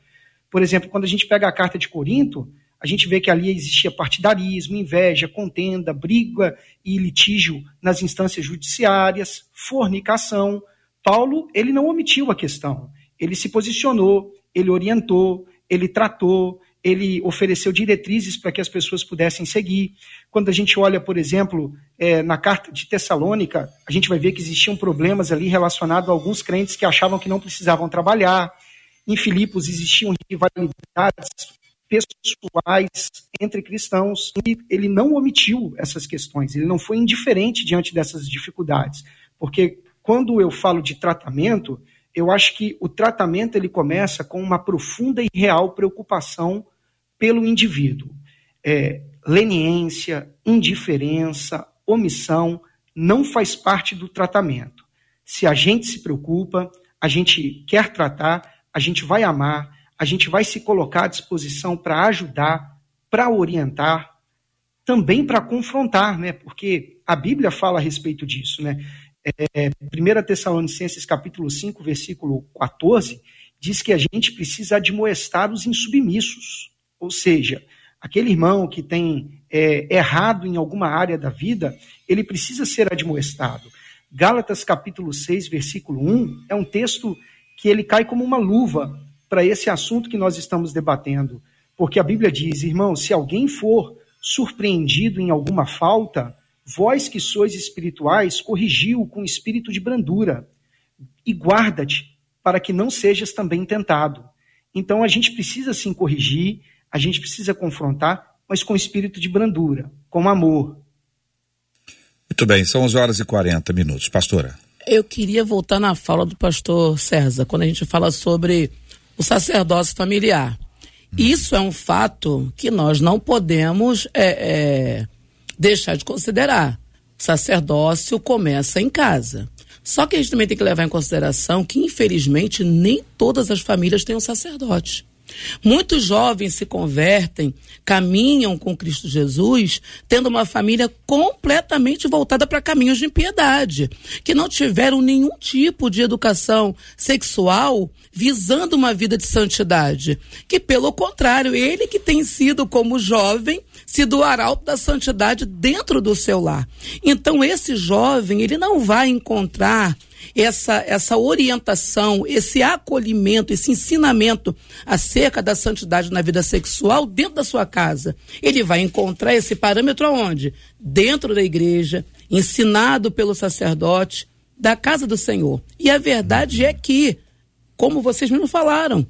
Por exemplo, quando a gente pega a carta de Corinto, a gente vê que ali existia partidarismo, inveja, contenda, briga e litígio nas instâncias judiciárias, fornicação. Paulo, ele não omitiu a questão ele se posicionou, ele orientou, ele tratou, ele ofereceu diretrizes para que as pessoas pudessem seguir. Quando a gente olha, por exemplo, é, na carta de Tessalônica, a gente vai ver que existiam problemas ali relacionados a alguns crentes que achavam que não precisavam trabalhar. Em Filipos existiam rivalidades pessoais entre cristãos. E ele não omitiu essas questões, ele não foi indiferente diante dessas dificuldades. Porque quando eu falo de tratamento, eu acho que o tratamento ele começa com uma profunda e real preocupação pelo indivíduo. É, leniência, indiferença, omissão não faz parte do tratamento. Se a gente se preocupa, a gente quer tratar, a gente vai amar, a gente vai se colocar à disposição para ajudar, para orientar, também para confrontar, né? Porque a Bíblia fala a respeito disso, né? É, 1 Tessalonicenses capítulo 5, versículo 14, diz que a gente precisa admoestar os insubmissos. Ou seja, aquele irmão que tem é, errado em alguma área da vida, ele precisa ser admoestado. Gálatas capítulo 6, versículo 1, é um texto que ele cai como uma luva para esse assunto que nós estamos debatendo. Porque a Bíblia diz, irmão, se alguém for surpreendido em alguma falta, Vós que sois espirituais, corrigiu com espírito de brandura. E guarda-te, para que não sejas também tentado. Então a gente precisa sim corrigir, a gente precisa confrontar, mas com espírito de brandura, com amor. Muito bem, são 11 horas e 40 minutos. Pastora. Eu queria voltar na fala do pastor César, quando a gente fala sobre o sacerdócio familiar. Isso é um fato que nós não podemos é, é, deixar de considerar. O sacerdócio começa em casa. Só que a gente também tem que levar em consideração que, infelizmente, nem todas as famílias têm um sacerdote. Muitos jovens se convertem, caminham com Cristo Jesus, tendo uma família completamente voltada para caminhos de impiedade, que não tiveram nenhum tipo de educação sexual visando uma vida de santidade. Que, pelo contrário, ele que tem sido, como jovem, sido o arauto da santidade dentro do seu lar. Então, esse jovem, ele não vai encontrar essa, essa orientação, esse acolhimento, esse ensinamento acerca da santidade na vida sexual dentro da sua casa. Ele vai encontrar esse parâmetro aonde? Dentro da igreja, ensinado pelo sacerdote da casa do Senhor. E a verdade é que, como vocês mesmo falaram,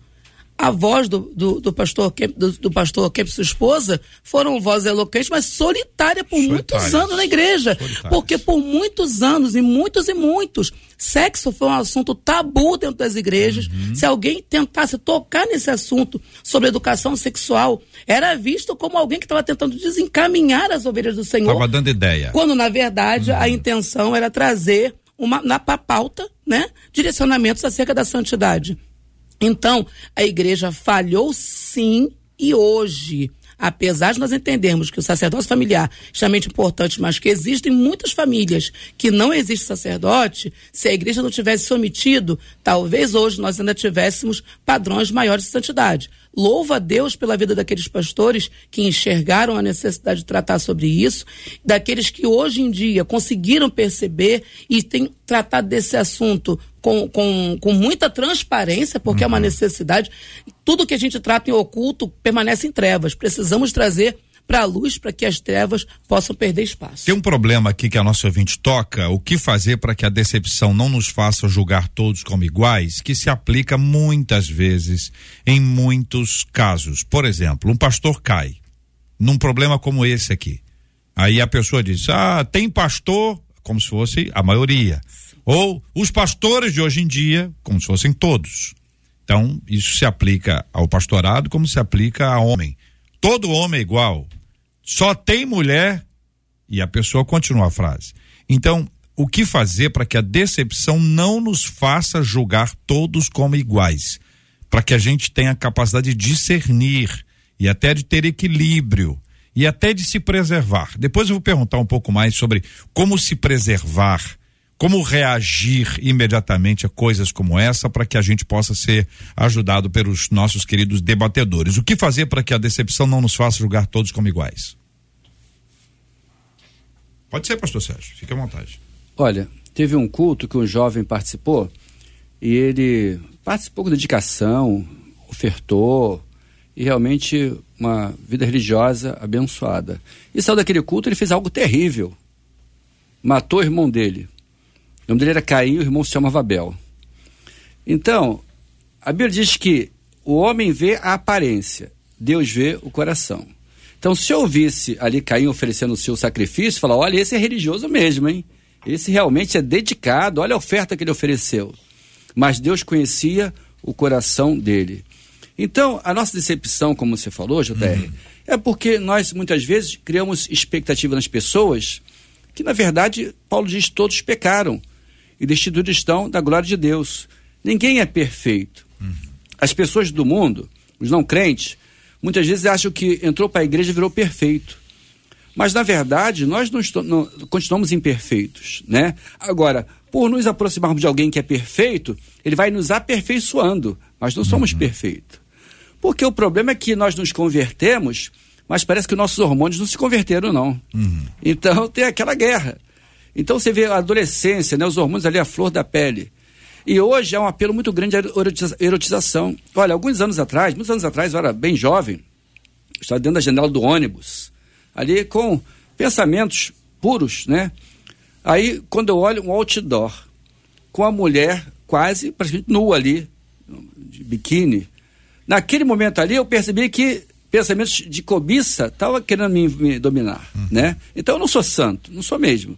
a voz do, do, do pastor Kemp, do, do, pastor Kemp, sua esposa, foram vozes eloquentes, mas solitária por muitos anos na igreja. Porque por muitos anos, e muitos e muitos, sexo foi um assunto tabu dentro das igrejas. Uhum. Se alguém tentasse tocar nesse assunto sobre educação sexual, era visto como alguém que estava tentando desencaminhar as ovelhas do Senhor. Estava dando ideia. Quando, na verdade, uhum. a intenção era trazer uma, na pauta, né, direcionamentos acerca da santidade. Então, a igreja falhou sim e hoje apesar de nós entendermos que o sacerdócio familiar é extremamente importante, mas que existem muitas famílias que não existe sacerdote, se a igreja não tivesse se omitido, talvez hoje nós ainda tivéssemos padrões maiores de santidade. Louva a Deus pela vida daqueles pastores que enxergaram a necessidade de tratar sobre isso, daqueles que hoje em dia conseguiram perceber e têm tratado desse assunto com, com, com muita transparência, porque uhum. é uma uhum. necessidade. Tudo que a gente trata em oculto permanece em trevas. Precisamos trazer para a luz para que as trevas possam perder espaço. Tem um problema aqui que a nossa ouvinte toca, o que fazer para que a decepção não nos faça julgar todos como iguais, que se aplica muitas vezes em muitos casos. Por exemplo, um pastor cai num problema como esse aqui. Aí a pessoa diz: "Ah, tem pastor como se fosse a maioria. Ou os pastores de hoje em dia, como se fossem todos. Então, isso se aplica ao pastorado como se aplica a homem. Todo homem é igual. Só tem mulher. E a pessoa continua a frase. Então, o que fazer para que a decepção não nos faça julgar todos como iguais? Para que a gente tenha a capacidade de discernir e até de ter equilíbrio e até de se preservar. Depois eu vou perguntar um pouco mais sobre como se preservar como reagir imediatamente a coisas como essa para que a gente possa ser ajudado pelos nossos queridos debatedores? O que fazer para que a decepção não nos faça julgar todos como iguais? Pode ser, pastor Sérgio, fique à vontade. Olha, teve um culto que um jovem participou e ele participou com dedicação, ofertou e realmente uma vida religiosa abençoada. E saiu daquele culto, ele fez algo terrível. Matou o irmão dele. O nome dele era Caim, o irmão se chamava Abel. Então, a Bíblia diz que o homem vê a aparência, Deus vê o coração. Então, se eu visse ali Caim oferecendo o seu sacrifício, falar: olha, esse é religioso mesmo, hein? Esse realmente é dedicado, olha a oferta que ele ofereceu. Mas Deus conhecia o coração dele. Então, a nossa decepção, como você falou, JR, uhum. é porque nós muitas vezes criamos expectativa nas pessoas que, na verdade, Paulo diz: todos pecaram e destituídos estão da glória de Deus. Ninguém é perfeito. Uhum. As pessoas do mundo, os não crentes, muitas vezes acham que entrou para a igreja e virou perfeito. Mas, na verdade, nós não, não, continuamos imperfeitos, né? Agora, por nos aproximarmos de alguém que é perfeito, ele vai nos aperfeiçoando, mas não somos uhum. perfeitos. Porque o problema é que nós nos convertemos, mas parece que nossos hormônios não se converteram, não. Uhum. Então tem aquela guerra. Então você vê a adolescência, né, os hormônios ali, a flor da pele. E hoje é um apelo muito grande à erotização. Olha, alguns anos atrás, muitos anos atrás, eu era bem jovem, estava dentro da janela do ônibus, ali com pensamentos puros, né? Aí, quando eu olho um outdoor com a mulher quase praticamente nua ali, de biquíni. Naquele momento ali eu percebi que pensamentos de cobiça estavam querendo me, me dominar, uhum. né? Então eu não sou santo, não sou mesmo.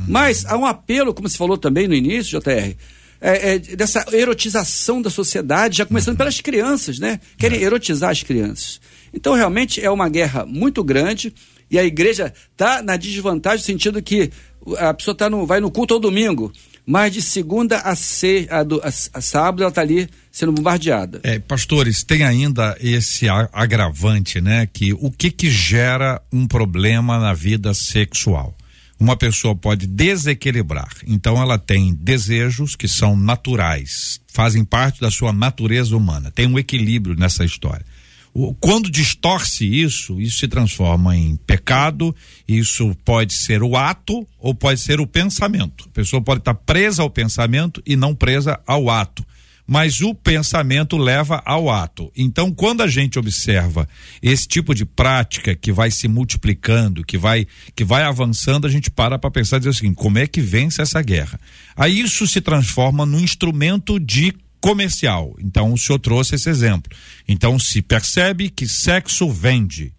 Uhum. Mas há um apelo, como você falou também no início, JR, é, é, dessa erotização da sociedade, já começando uhum. pelas crianças, né? Querem é. erotizar as crianças. Então, realmente, é uma guerra muito grande e a igreja está na desvantagem no sentido que a pessoa tá no, vai no culto ao domingo, mas de segunda a, se, a, a, a sábado ela está ali sendo bombardeada. É, pastores, tem ainda esse agravante, né? Que o que que gera um problema na vida sexual? Uma pessoa pode desequilibrar. Então ela tem desejos que são naturais, fazem parte da sua natureza humana. Tem um equilíbrio nessa história. Quando distorce isso, isso se transforma em pecado. Isso pode ser o ato ou pode ser o pensamento. A pessoa pode estar presa ao pensamento e não presa ao ato mas o pensamento leva ao ato. Então, quando a gente observa esse tipo de prática que vai se multiplicando, que vai que vai avançando, a gente para para pensar e dizer assim, como é que vence essa guerra? Aí isso se transforma num instrumento de comercial. Então, o senhor trouxe esse exemplo. Então, se percebe que sexo vende.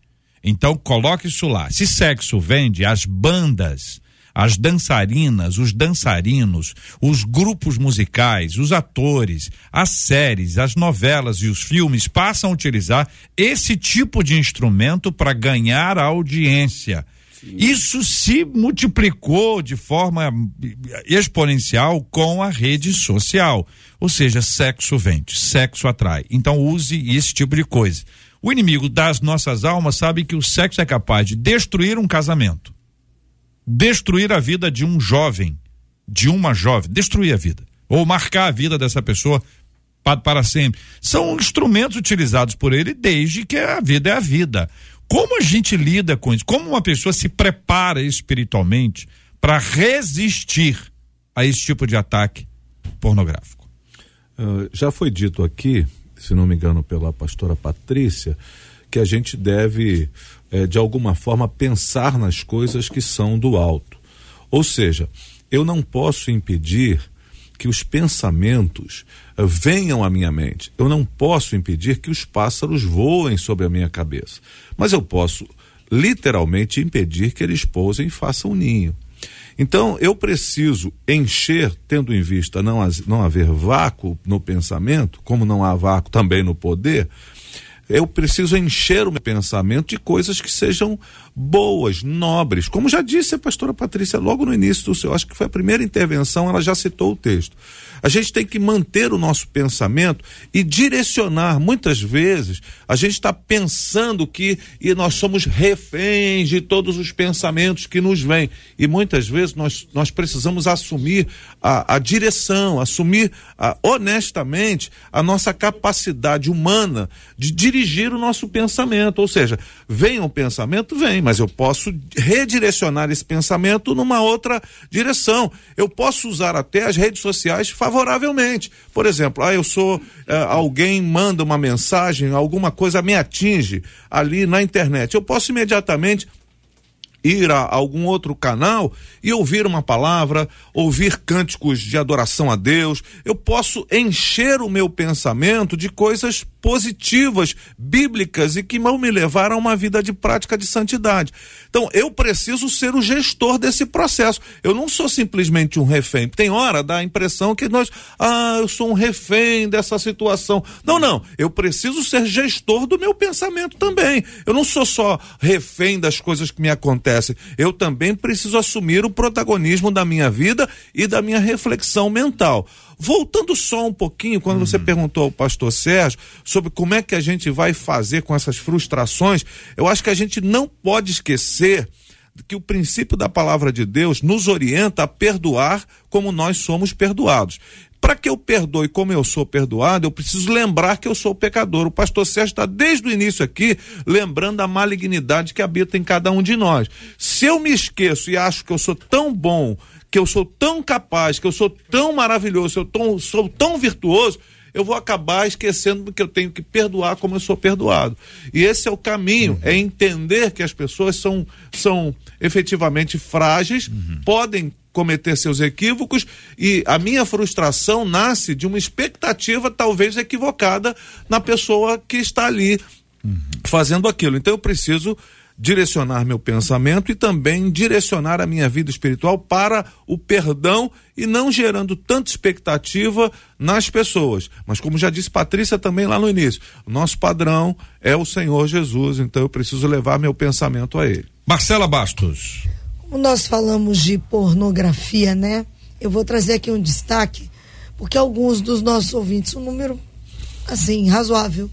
Então, coloque isso lá. Se sexo vende, as bandas as dançarinas, os dançarinos, os grupos musicais, os atores, as séries, as novelas e os filmes passam a utilizar esse tipo de instrumento para ganhar audiência. Sim. Isso se multiplicou de forma exponencial com a rede social. Ou seja, sexo vende, sexo atrai. Então use esse tipo de coisa. O inimigo das nossas almas sabe que o sexo é capaz de destruir um casamento destruir a vida de um jovem, de uma jovem, destruir a vida, ou marcar a vida dessa pessoa para, para sempre. São instrumentos utilizados por ele desde que a vida é a vida. Como a gente lida com isso? Como uma pessoa se prepara espiritualmente para resistir a esse tipo de ataque pornográfico? Uh, já foi dito aqui, se não me engano, pela pastora Patrícia, que a gente deve é, de alguma forma, pensar nas coisas que são do alto. Ou seja, eu não posso impedir que os pensamentos uh, venham à minha mente. Eu não posso impedir que os pássaros voem sobre a minha cabeça. Mas eu posso, literalmente, impedir que eles pousem e façam um ninho. Então, eu preciso encher, tendo em vista não, não haver vácuo no pensamento, como não há vácuo também no poder, eu preciso encher o meu pensamento de coisas que sejam boas, nobres. Como já disse a pastora Patrícia logo no início do seu, acho que foi a primeira intervenção, ela já citou o texto. A gente tem que manter o nosso pensamento e direcionar. Muitas vezes a gente está pensando que e nós somos reféns de todos os pensamentos que nos vêm. E muitas vezes nós, nós precisamos assumir a, a direção, assumir a, honestamente a nossa capacidade humana de dirigir o nosso pensamento. Ou seja, vem um pensamento, vem, mas eu posso redirecionar esse pensamento numa outra direção. Eu posso usar até as redes sociais favoravelmente. Por exemplo, ah, eu sou eh, alguém manda uma mensagem, alguma coisa me atinge ali na internet. Eu posso imediatamente ir a algum outro canal e ouvir uma palavra, ouvir cânticos de adoração a Deus. Eu posso encher o meu pensamento de coisas positivas, bíblicas e que vão me levar a uma vida de prática de santidade. Então, eu preciso ser o gestor desse processo. Eu não sou simplesmente um refém. Tem hora dá a impressão que nós, ah, eu sou um refém dessa situação. Não, não. Eu preciso ser gestor do meu pensamento também. Eu não sou só refém das coisas que me acontecem. Eu também preciso assumir o protagonismo da minha vida e da minha reflexão mental. Voltando só um pouquinho, quando uhum. você perguntou ao pastor Sérgio sobre como é que a gente vai fazer com essas frustrações, eu acho que a gente não pode esquecer que o princípio da palavra de Deus nos orienta a perdoar como nós somos perdoados. Para que eu perdoe como eu sou perdoado, eu preciso lembrar que eu sou pecador. O pastor Sérgio está desde o início aqui lembrando a malignidade que habita em cada um de nós. Se eu me esqueço e acho que eu sou tão bom, que eu sou tão capaz, que eu sou tão maravilhoso, eu sou tão virtuoso, eu vou acabar esquecendo que eu tenho que perdoar como eu sou perdoado. E esse é o caminho, uhum. é entender que as pessoas são, são efetivamente frágeis, uhum. podem cometer seus equívocos e a minha frustração nasce de uma expectativa talvez equivocada na pessoa que está ali uhum. fazendo aquilo. Então eu preciso direcionar meu pensamento e também direcionar a minha vida espiritual para o perdão e não gerando tanta expectativa nas pessoas. Mas como já disse Patrícia também lá no início, nosso padrão é o Senhor Jesus, então eu preciso levar meu pensamento a ele. Marcela Bastos. Como nós falamos de pornografia, né? Eu vou trazer aqui um destaque, porque alguns dos nossos ouvintes, um número assim razoável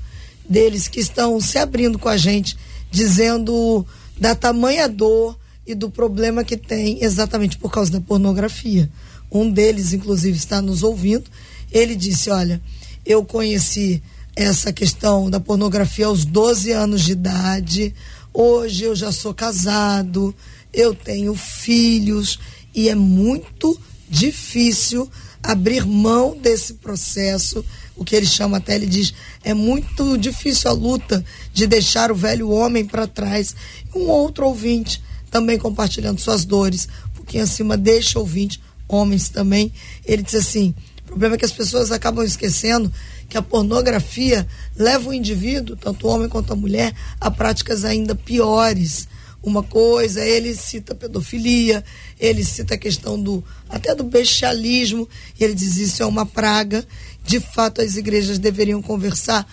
deles que estão se abrindo com a gente dizendo da tamanha dor e do problema que tem exatamente por causa da pornografia. Um deles, inclusive, está nos ouvindo. Ele disse: Olha, eu conheci essa questão da pornografia aos 12 anos de idade. Hoje eu já sou casado, eu tenho filhos e é muito difícil abrir mão desse processo o que ele chama até, ele diz, é muito difícil a luta de deixar o velho homem para trás. Um outro ouvinte também compartilhando suas dores, um pouquinho acima, deixa ouvinte, homens também. Ele diz assim: o problema é que as pessoas acabam esquecendo que a pornografia leva o indivíduo, tanto o homem quanto a mulher, a práticas ainda piores. Uma coisa, ele cita pedofilia, ele cita a questão do até do bestialismo, e ele diz isso é uma praga de fato as igrejas deveriam conversar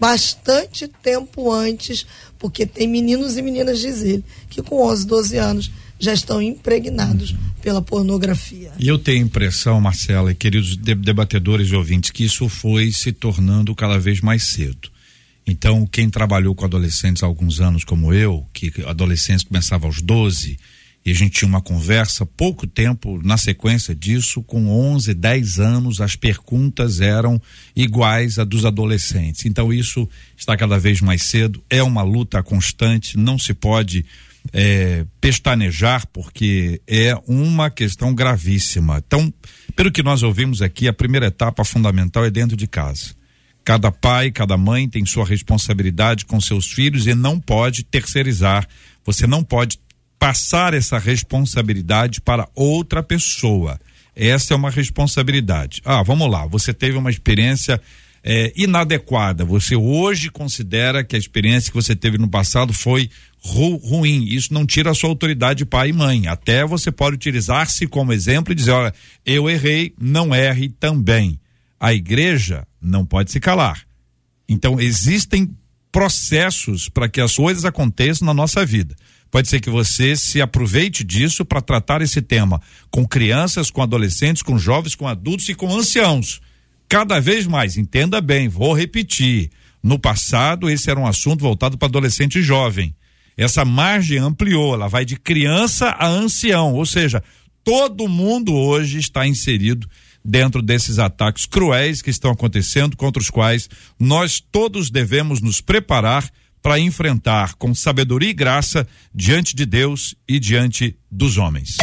bastante tempo antes, porque tem meninos e meninas, diz ele, que com 11, 12 anos já estão impregnados pela pornografia. E eu tenho a impressão, Marcela e queridos debatedores e ouvintes, que isso foi se tornando cada vez mais cedo. Então, quem trabalhou com adolescentes há alguns anos, como eu, que adolescentes começavam aos 12, e a gente tinha uma conversa, pouco tempo na sequência disso, com 11, 10 anos, as perguntas eram iguais a dos adolescentes. Então isso está cada vez mais cedo, é uma luta constante, não se pode é, pestanejar, porque é uma questão gravíssima. Então, pelo que nós ouvimos aqui, a primeira etapa fundamental é dentro de casa. Cada pai, cada mãe tem sua responsabilidade com seus filhos e não pode terceirizar. Você não pode passar essa responsabilidade para outra pessoa. Essa é uma responsabilidade. Ah, vamos lá, você teve uma experiência é, inadequada. Você hoje considera que a experiência que você teve no passado foi ru ruim. Isso não tira a sua autoridade pai e mãe. Até você pode utilizar-se como exemplo e dizer: olha, eu errei, não erre também. A igreja não pode se calar. Então, existem processos para que as coisas aconteçam na nossa vida. Pode ser que você se aproveite disso para tratar esse tema com crianças, com adolescentes, com jovens, com adultos e com anciãos. Cada vez mais, entenda bem, vou repetir. No passado, esse era um assunto voltado para adolescente e jovem. Essa margem ampliou, ela vai de criança a ancião, ou seja, todo mundo hoje está inserido dentro desses ataques cruéis que estão acontecendo, contra os quais nós todos devemos nos preparar para enfrentar com sabedoria e graça diante de Deus e diante dos homens.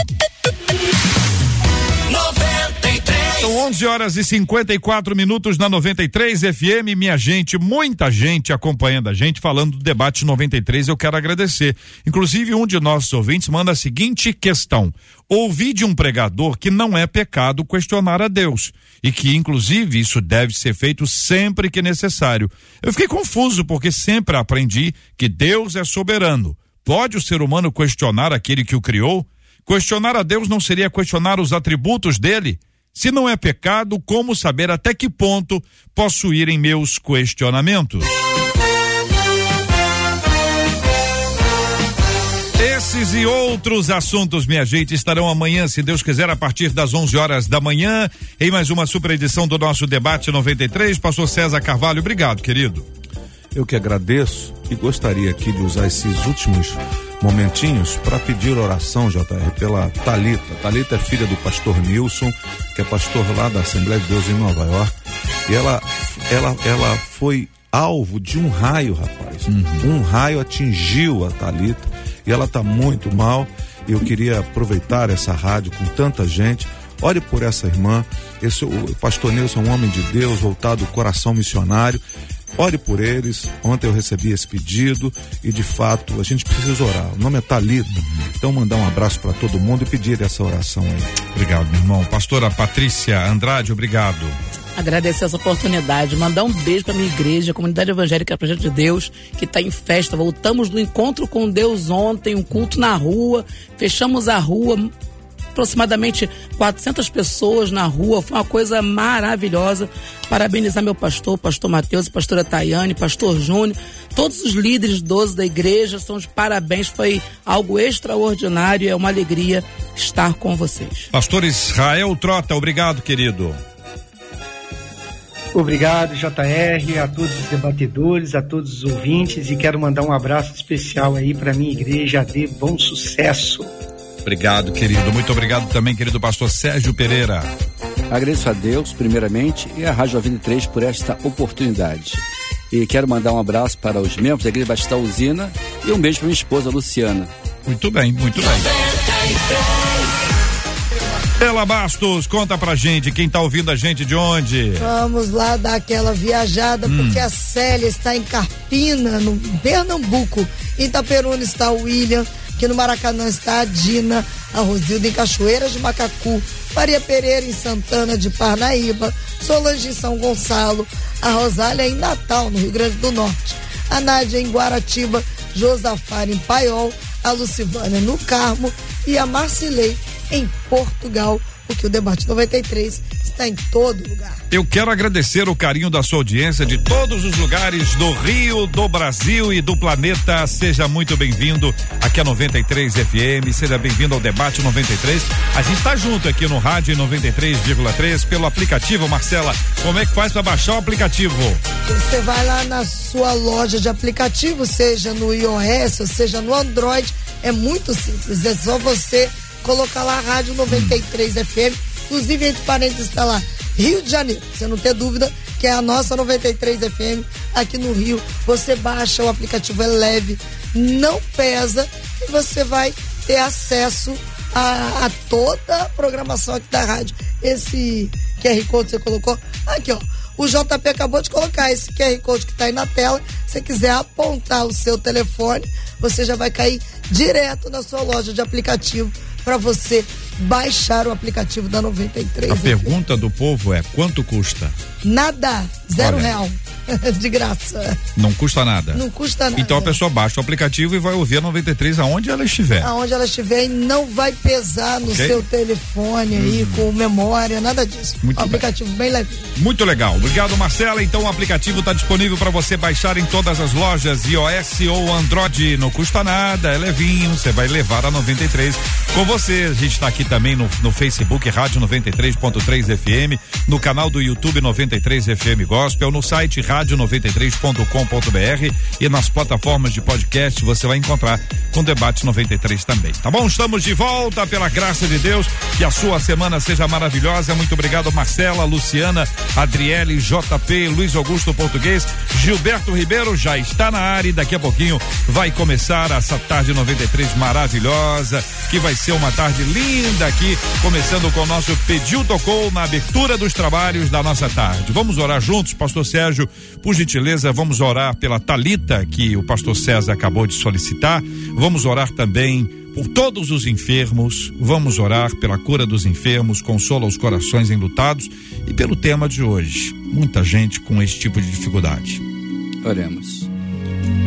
São 11 horas e 54 minutos na 93 FM. Minha gente, muita gente acompanhando a gente, falando do debate 93. Eu quero agradecer. Inclusive, um de nossos ouvintes manda a seguinte questão: Ouvi de um pregador que não é pecado questionar a Deus e que, inclusive, isso deve ser feito sempre que necessário. Eu fiquei confuso porque sempre aprendi que Deus é soberano. Pode o ser humano questionar aquele que o criou? Questionar a Deus não seria questionar os atributos dele? Se não é pecado, como saber até que ponto posso ir em meus questionamentos? Esses e outros assuntos, minha gente, estarão amanhã, se Deus quiser, a partir das 11 horas da manhã, em mais uma super edição do nosso debate 93. Pastor César Carvalho, obrigado, querido. Eu que agradeço e gostaria aqui de usar esses últimos momentinhos para pedir oração, JR, pela Talita. Talita é filha do pastor Nilson, que é pastor lá da Assembleia de Deus em Nova York. E ela, ela, ela foi alvo de um raio, rapaz. Uhum. Um raio atingiu a Talita e ela está muito mal. Eu queria aproveitar essa rádio com tanta gente. Ore por essa irmã. Esse, o pastor Nilson é um homem de Deus, voltado ao coração missionário. Ore por eles. Ontem eu recebi esse pedido e de fato a gente precisa orar. O nome é Talita. Então mandar um abraço para todo mundo e pedir essa oração aí. Obrigado, meu irmão. Pastora Patrícia Andrade, obrigado agradecer essa oportunidade, mandar um beijo para minha igreja, a comunidade evangélica Projeto de Deus, que está em festa. Voltamos do encontro com Deus ontem, um culto na rua, fechamos a rua, aproximadamente 400 pessoas na rua, foi uma coisa maravilhosa. Parabenizar meu pastor, pastor Mateus, pastora Tayane, pastor Júnior, todos os líderes 12 da igreja, são de parabéns, foi algo extraordinário, é uma alegria estar com vocês. Pastor Israel Trota, obrigado, querido. Obrigado, JR, a todos os debatedores, a todos os ouvintes e quero mandar um abraço especial aí para minha igreja de bom sucesso. Obrigado, querido. Muito obrigado também, querido pastor Sérgio Pereira. Agradeço a Deus, primeiramente, e a Rádio 23 por esta oportunidade. E quero mandar um abraço para os membros da Igreja Batista Usina e um beijo para minha esposa Luciana. Muito bem, muito bem. Ela Bastos, conta pra gente, quem tá ouvindo a gente de onde? Vamos lá dar aquela viajada, hum. porque a Célia está em Carpina, no Pernambuco. Em Itaperuna está o William, que no Maracanã está a Dina, a Rosilda em Cachoeiras de Macacu, Maria Pereira em Santana de Parnaíba, Solange em São Gonçalo, a Rosália em Natal, no Rio Grande do Norte, a Nádia em Guaratiba, Josafara em Paiol, a Lucivânia no Carmo e a Marcilei em Portugal, porque o Debate 93 está em todo lugar. Eu quero agradecer o carinho da sua audiência de todos os lugares do Rio, do Brasil e do planeta. Seja muito bem-vindo aqui a 93 FM. Seja bem-vindo ao Debate 93. A gente está junto aqui no rádio 93,3 pelo aplicativo. Marcela, como é que faz para baixar o aplicativo? Você vai lá na sua loja de aplicativo, seja no iOS, seja no Android. É muito simples. É só você colocar lá a Rádio 93 FM. Inclusive, entre parênteses, está lá Rio de Janeiro. Você não ter dúvida que é a nossa 93 FM aqui no Rio. Você baixa, o aplicativo é leve, não pesa e você vai ter acesso a, a toda a programação aqui da rádio. Esse QR Code você colocou aqui, ó. O JP acabou de colocar esse QR Code que está aí na tela. Se quiser apontar o seu telefone, você já vai cair direto na sua loja de aplicativo para você baixar o aplicativo da 93. A pergunta do povo é: quanto custa? Nada, zero Olha, real. de graça. Não custa nada. Não custa nada. Então a pessoa baixa o aplicativo e vai ouvir a 93 aonde ela estiver. Aonde ela estiver e não vai pesar no okay. seu telefone aí hum. com memória, nada disso. Muito um aplicativo bem leve. Muito legal. Obrigado, Marcela. Então o aplicativo está disponível para você baixar em todas as lojas iOS ou Android. Não custa nada, é levinho. Você vai levar a 93 com você. A gente está aqui também no, no Facebook Rádio 93.3 FM, no canal do YouTube 93 FM Gospel, no site Rádio rádio93.com.br e nas plataformas de podcast você vai encontrar com debate 93 também. Tá bom? Estamos de volta pela graça de Deus. Que a sua semana seja maravilhosa. Muito obrigado, Marcela, Luciana, Adriele, JP, Luiz Augusto Português, Gilberto Ribeiro já está na área e daqui a pouquinho vai começar essa tarde 93 maravilhosa, que vai ser uma tarde linda aqui, começando com o nosso Pediu Tocou na abertura dos trabalhos da nossa tarde. Vamos orar juntos, Pastor Sérgio, por gentileza, vamos orar pela Talita que o pastor César acabou de solicitar. Vamos orar também por todos os enfermos. Vamos orar pela cura dos enfermos, consola os corações enlutados e pelo tema de hoje. Muita gente com esse tipo de dificuldade. Oremos.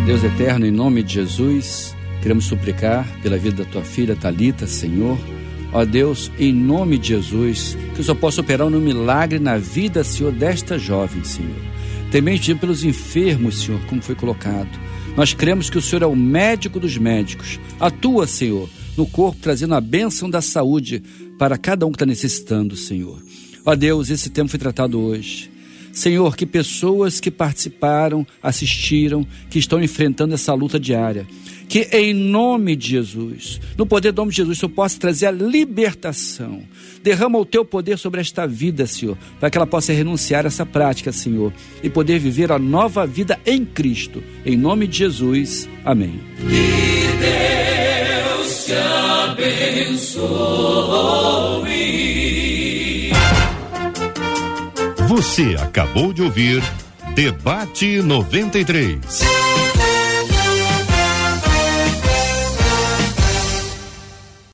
Deus eterno, em nome de Jesus, queremos suplicar pela vida da tua filha Talita, Senhor. Ó Deus, em nome de Jesus, que o Senhor possa operar um milagre na vida, Senhor, desta jovem, Senhor também pelos enfermos, Senhor, como foi colocado. Nós cremos que o Senhor é o médico dos médicos. Atua, Senhor, no corpo, trazendo a bênção da saúde para cada um que está necessitando, Senhor. Ó Deus, esse tempo foi tratado hoje. Senhor, que pessoas que participaram, assistiram, que estão enfrentando essa luta diária, que em nome de Jesus, no poder do nome de Jesus, o Senhor possa trazer a libertação. Derrama o teu poder sobre esta vida, Senhor, para que ela possa renunciar a essa prática, Senhor, e poder viver a nova vida em Cristo. Em nome de Jesus. Amém. Que Deus te abençoe. Você acabou de ouvir Debate 93.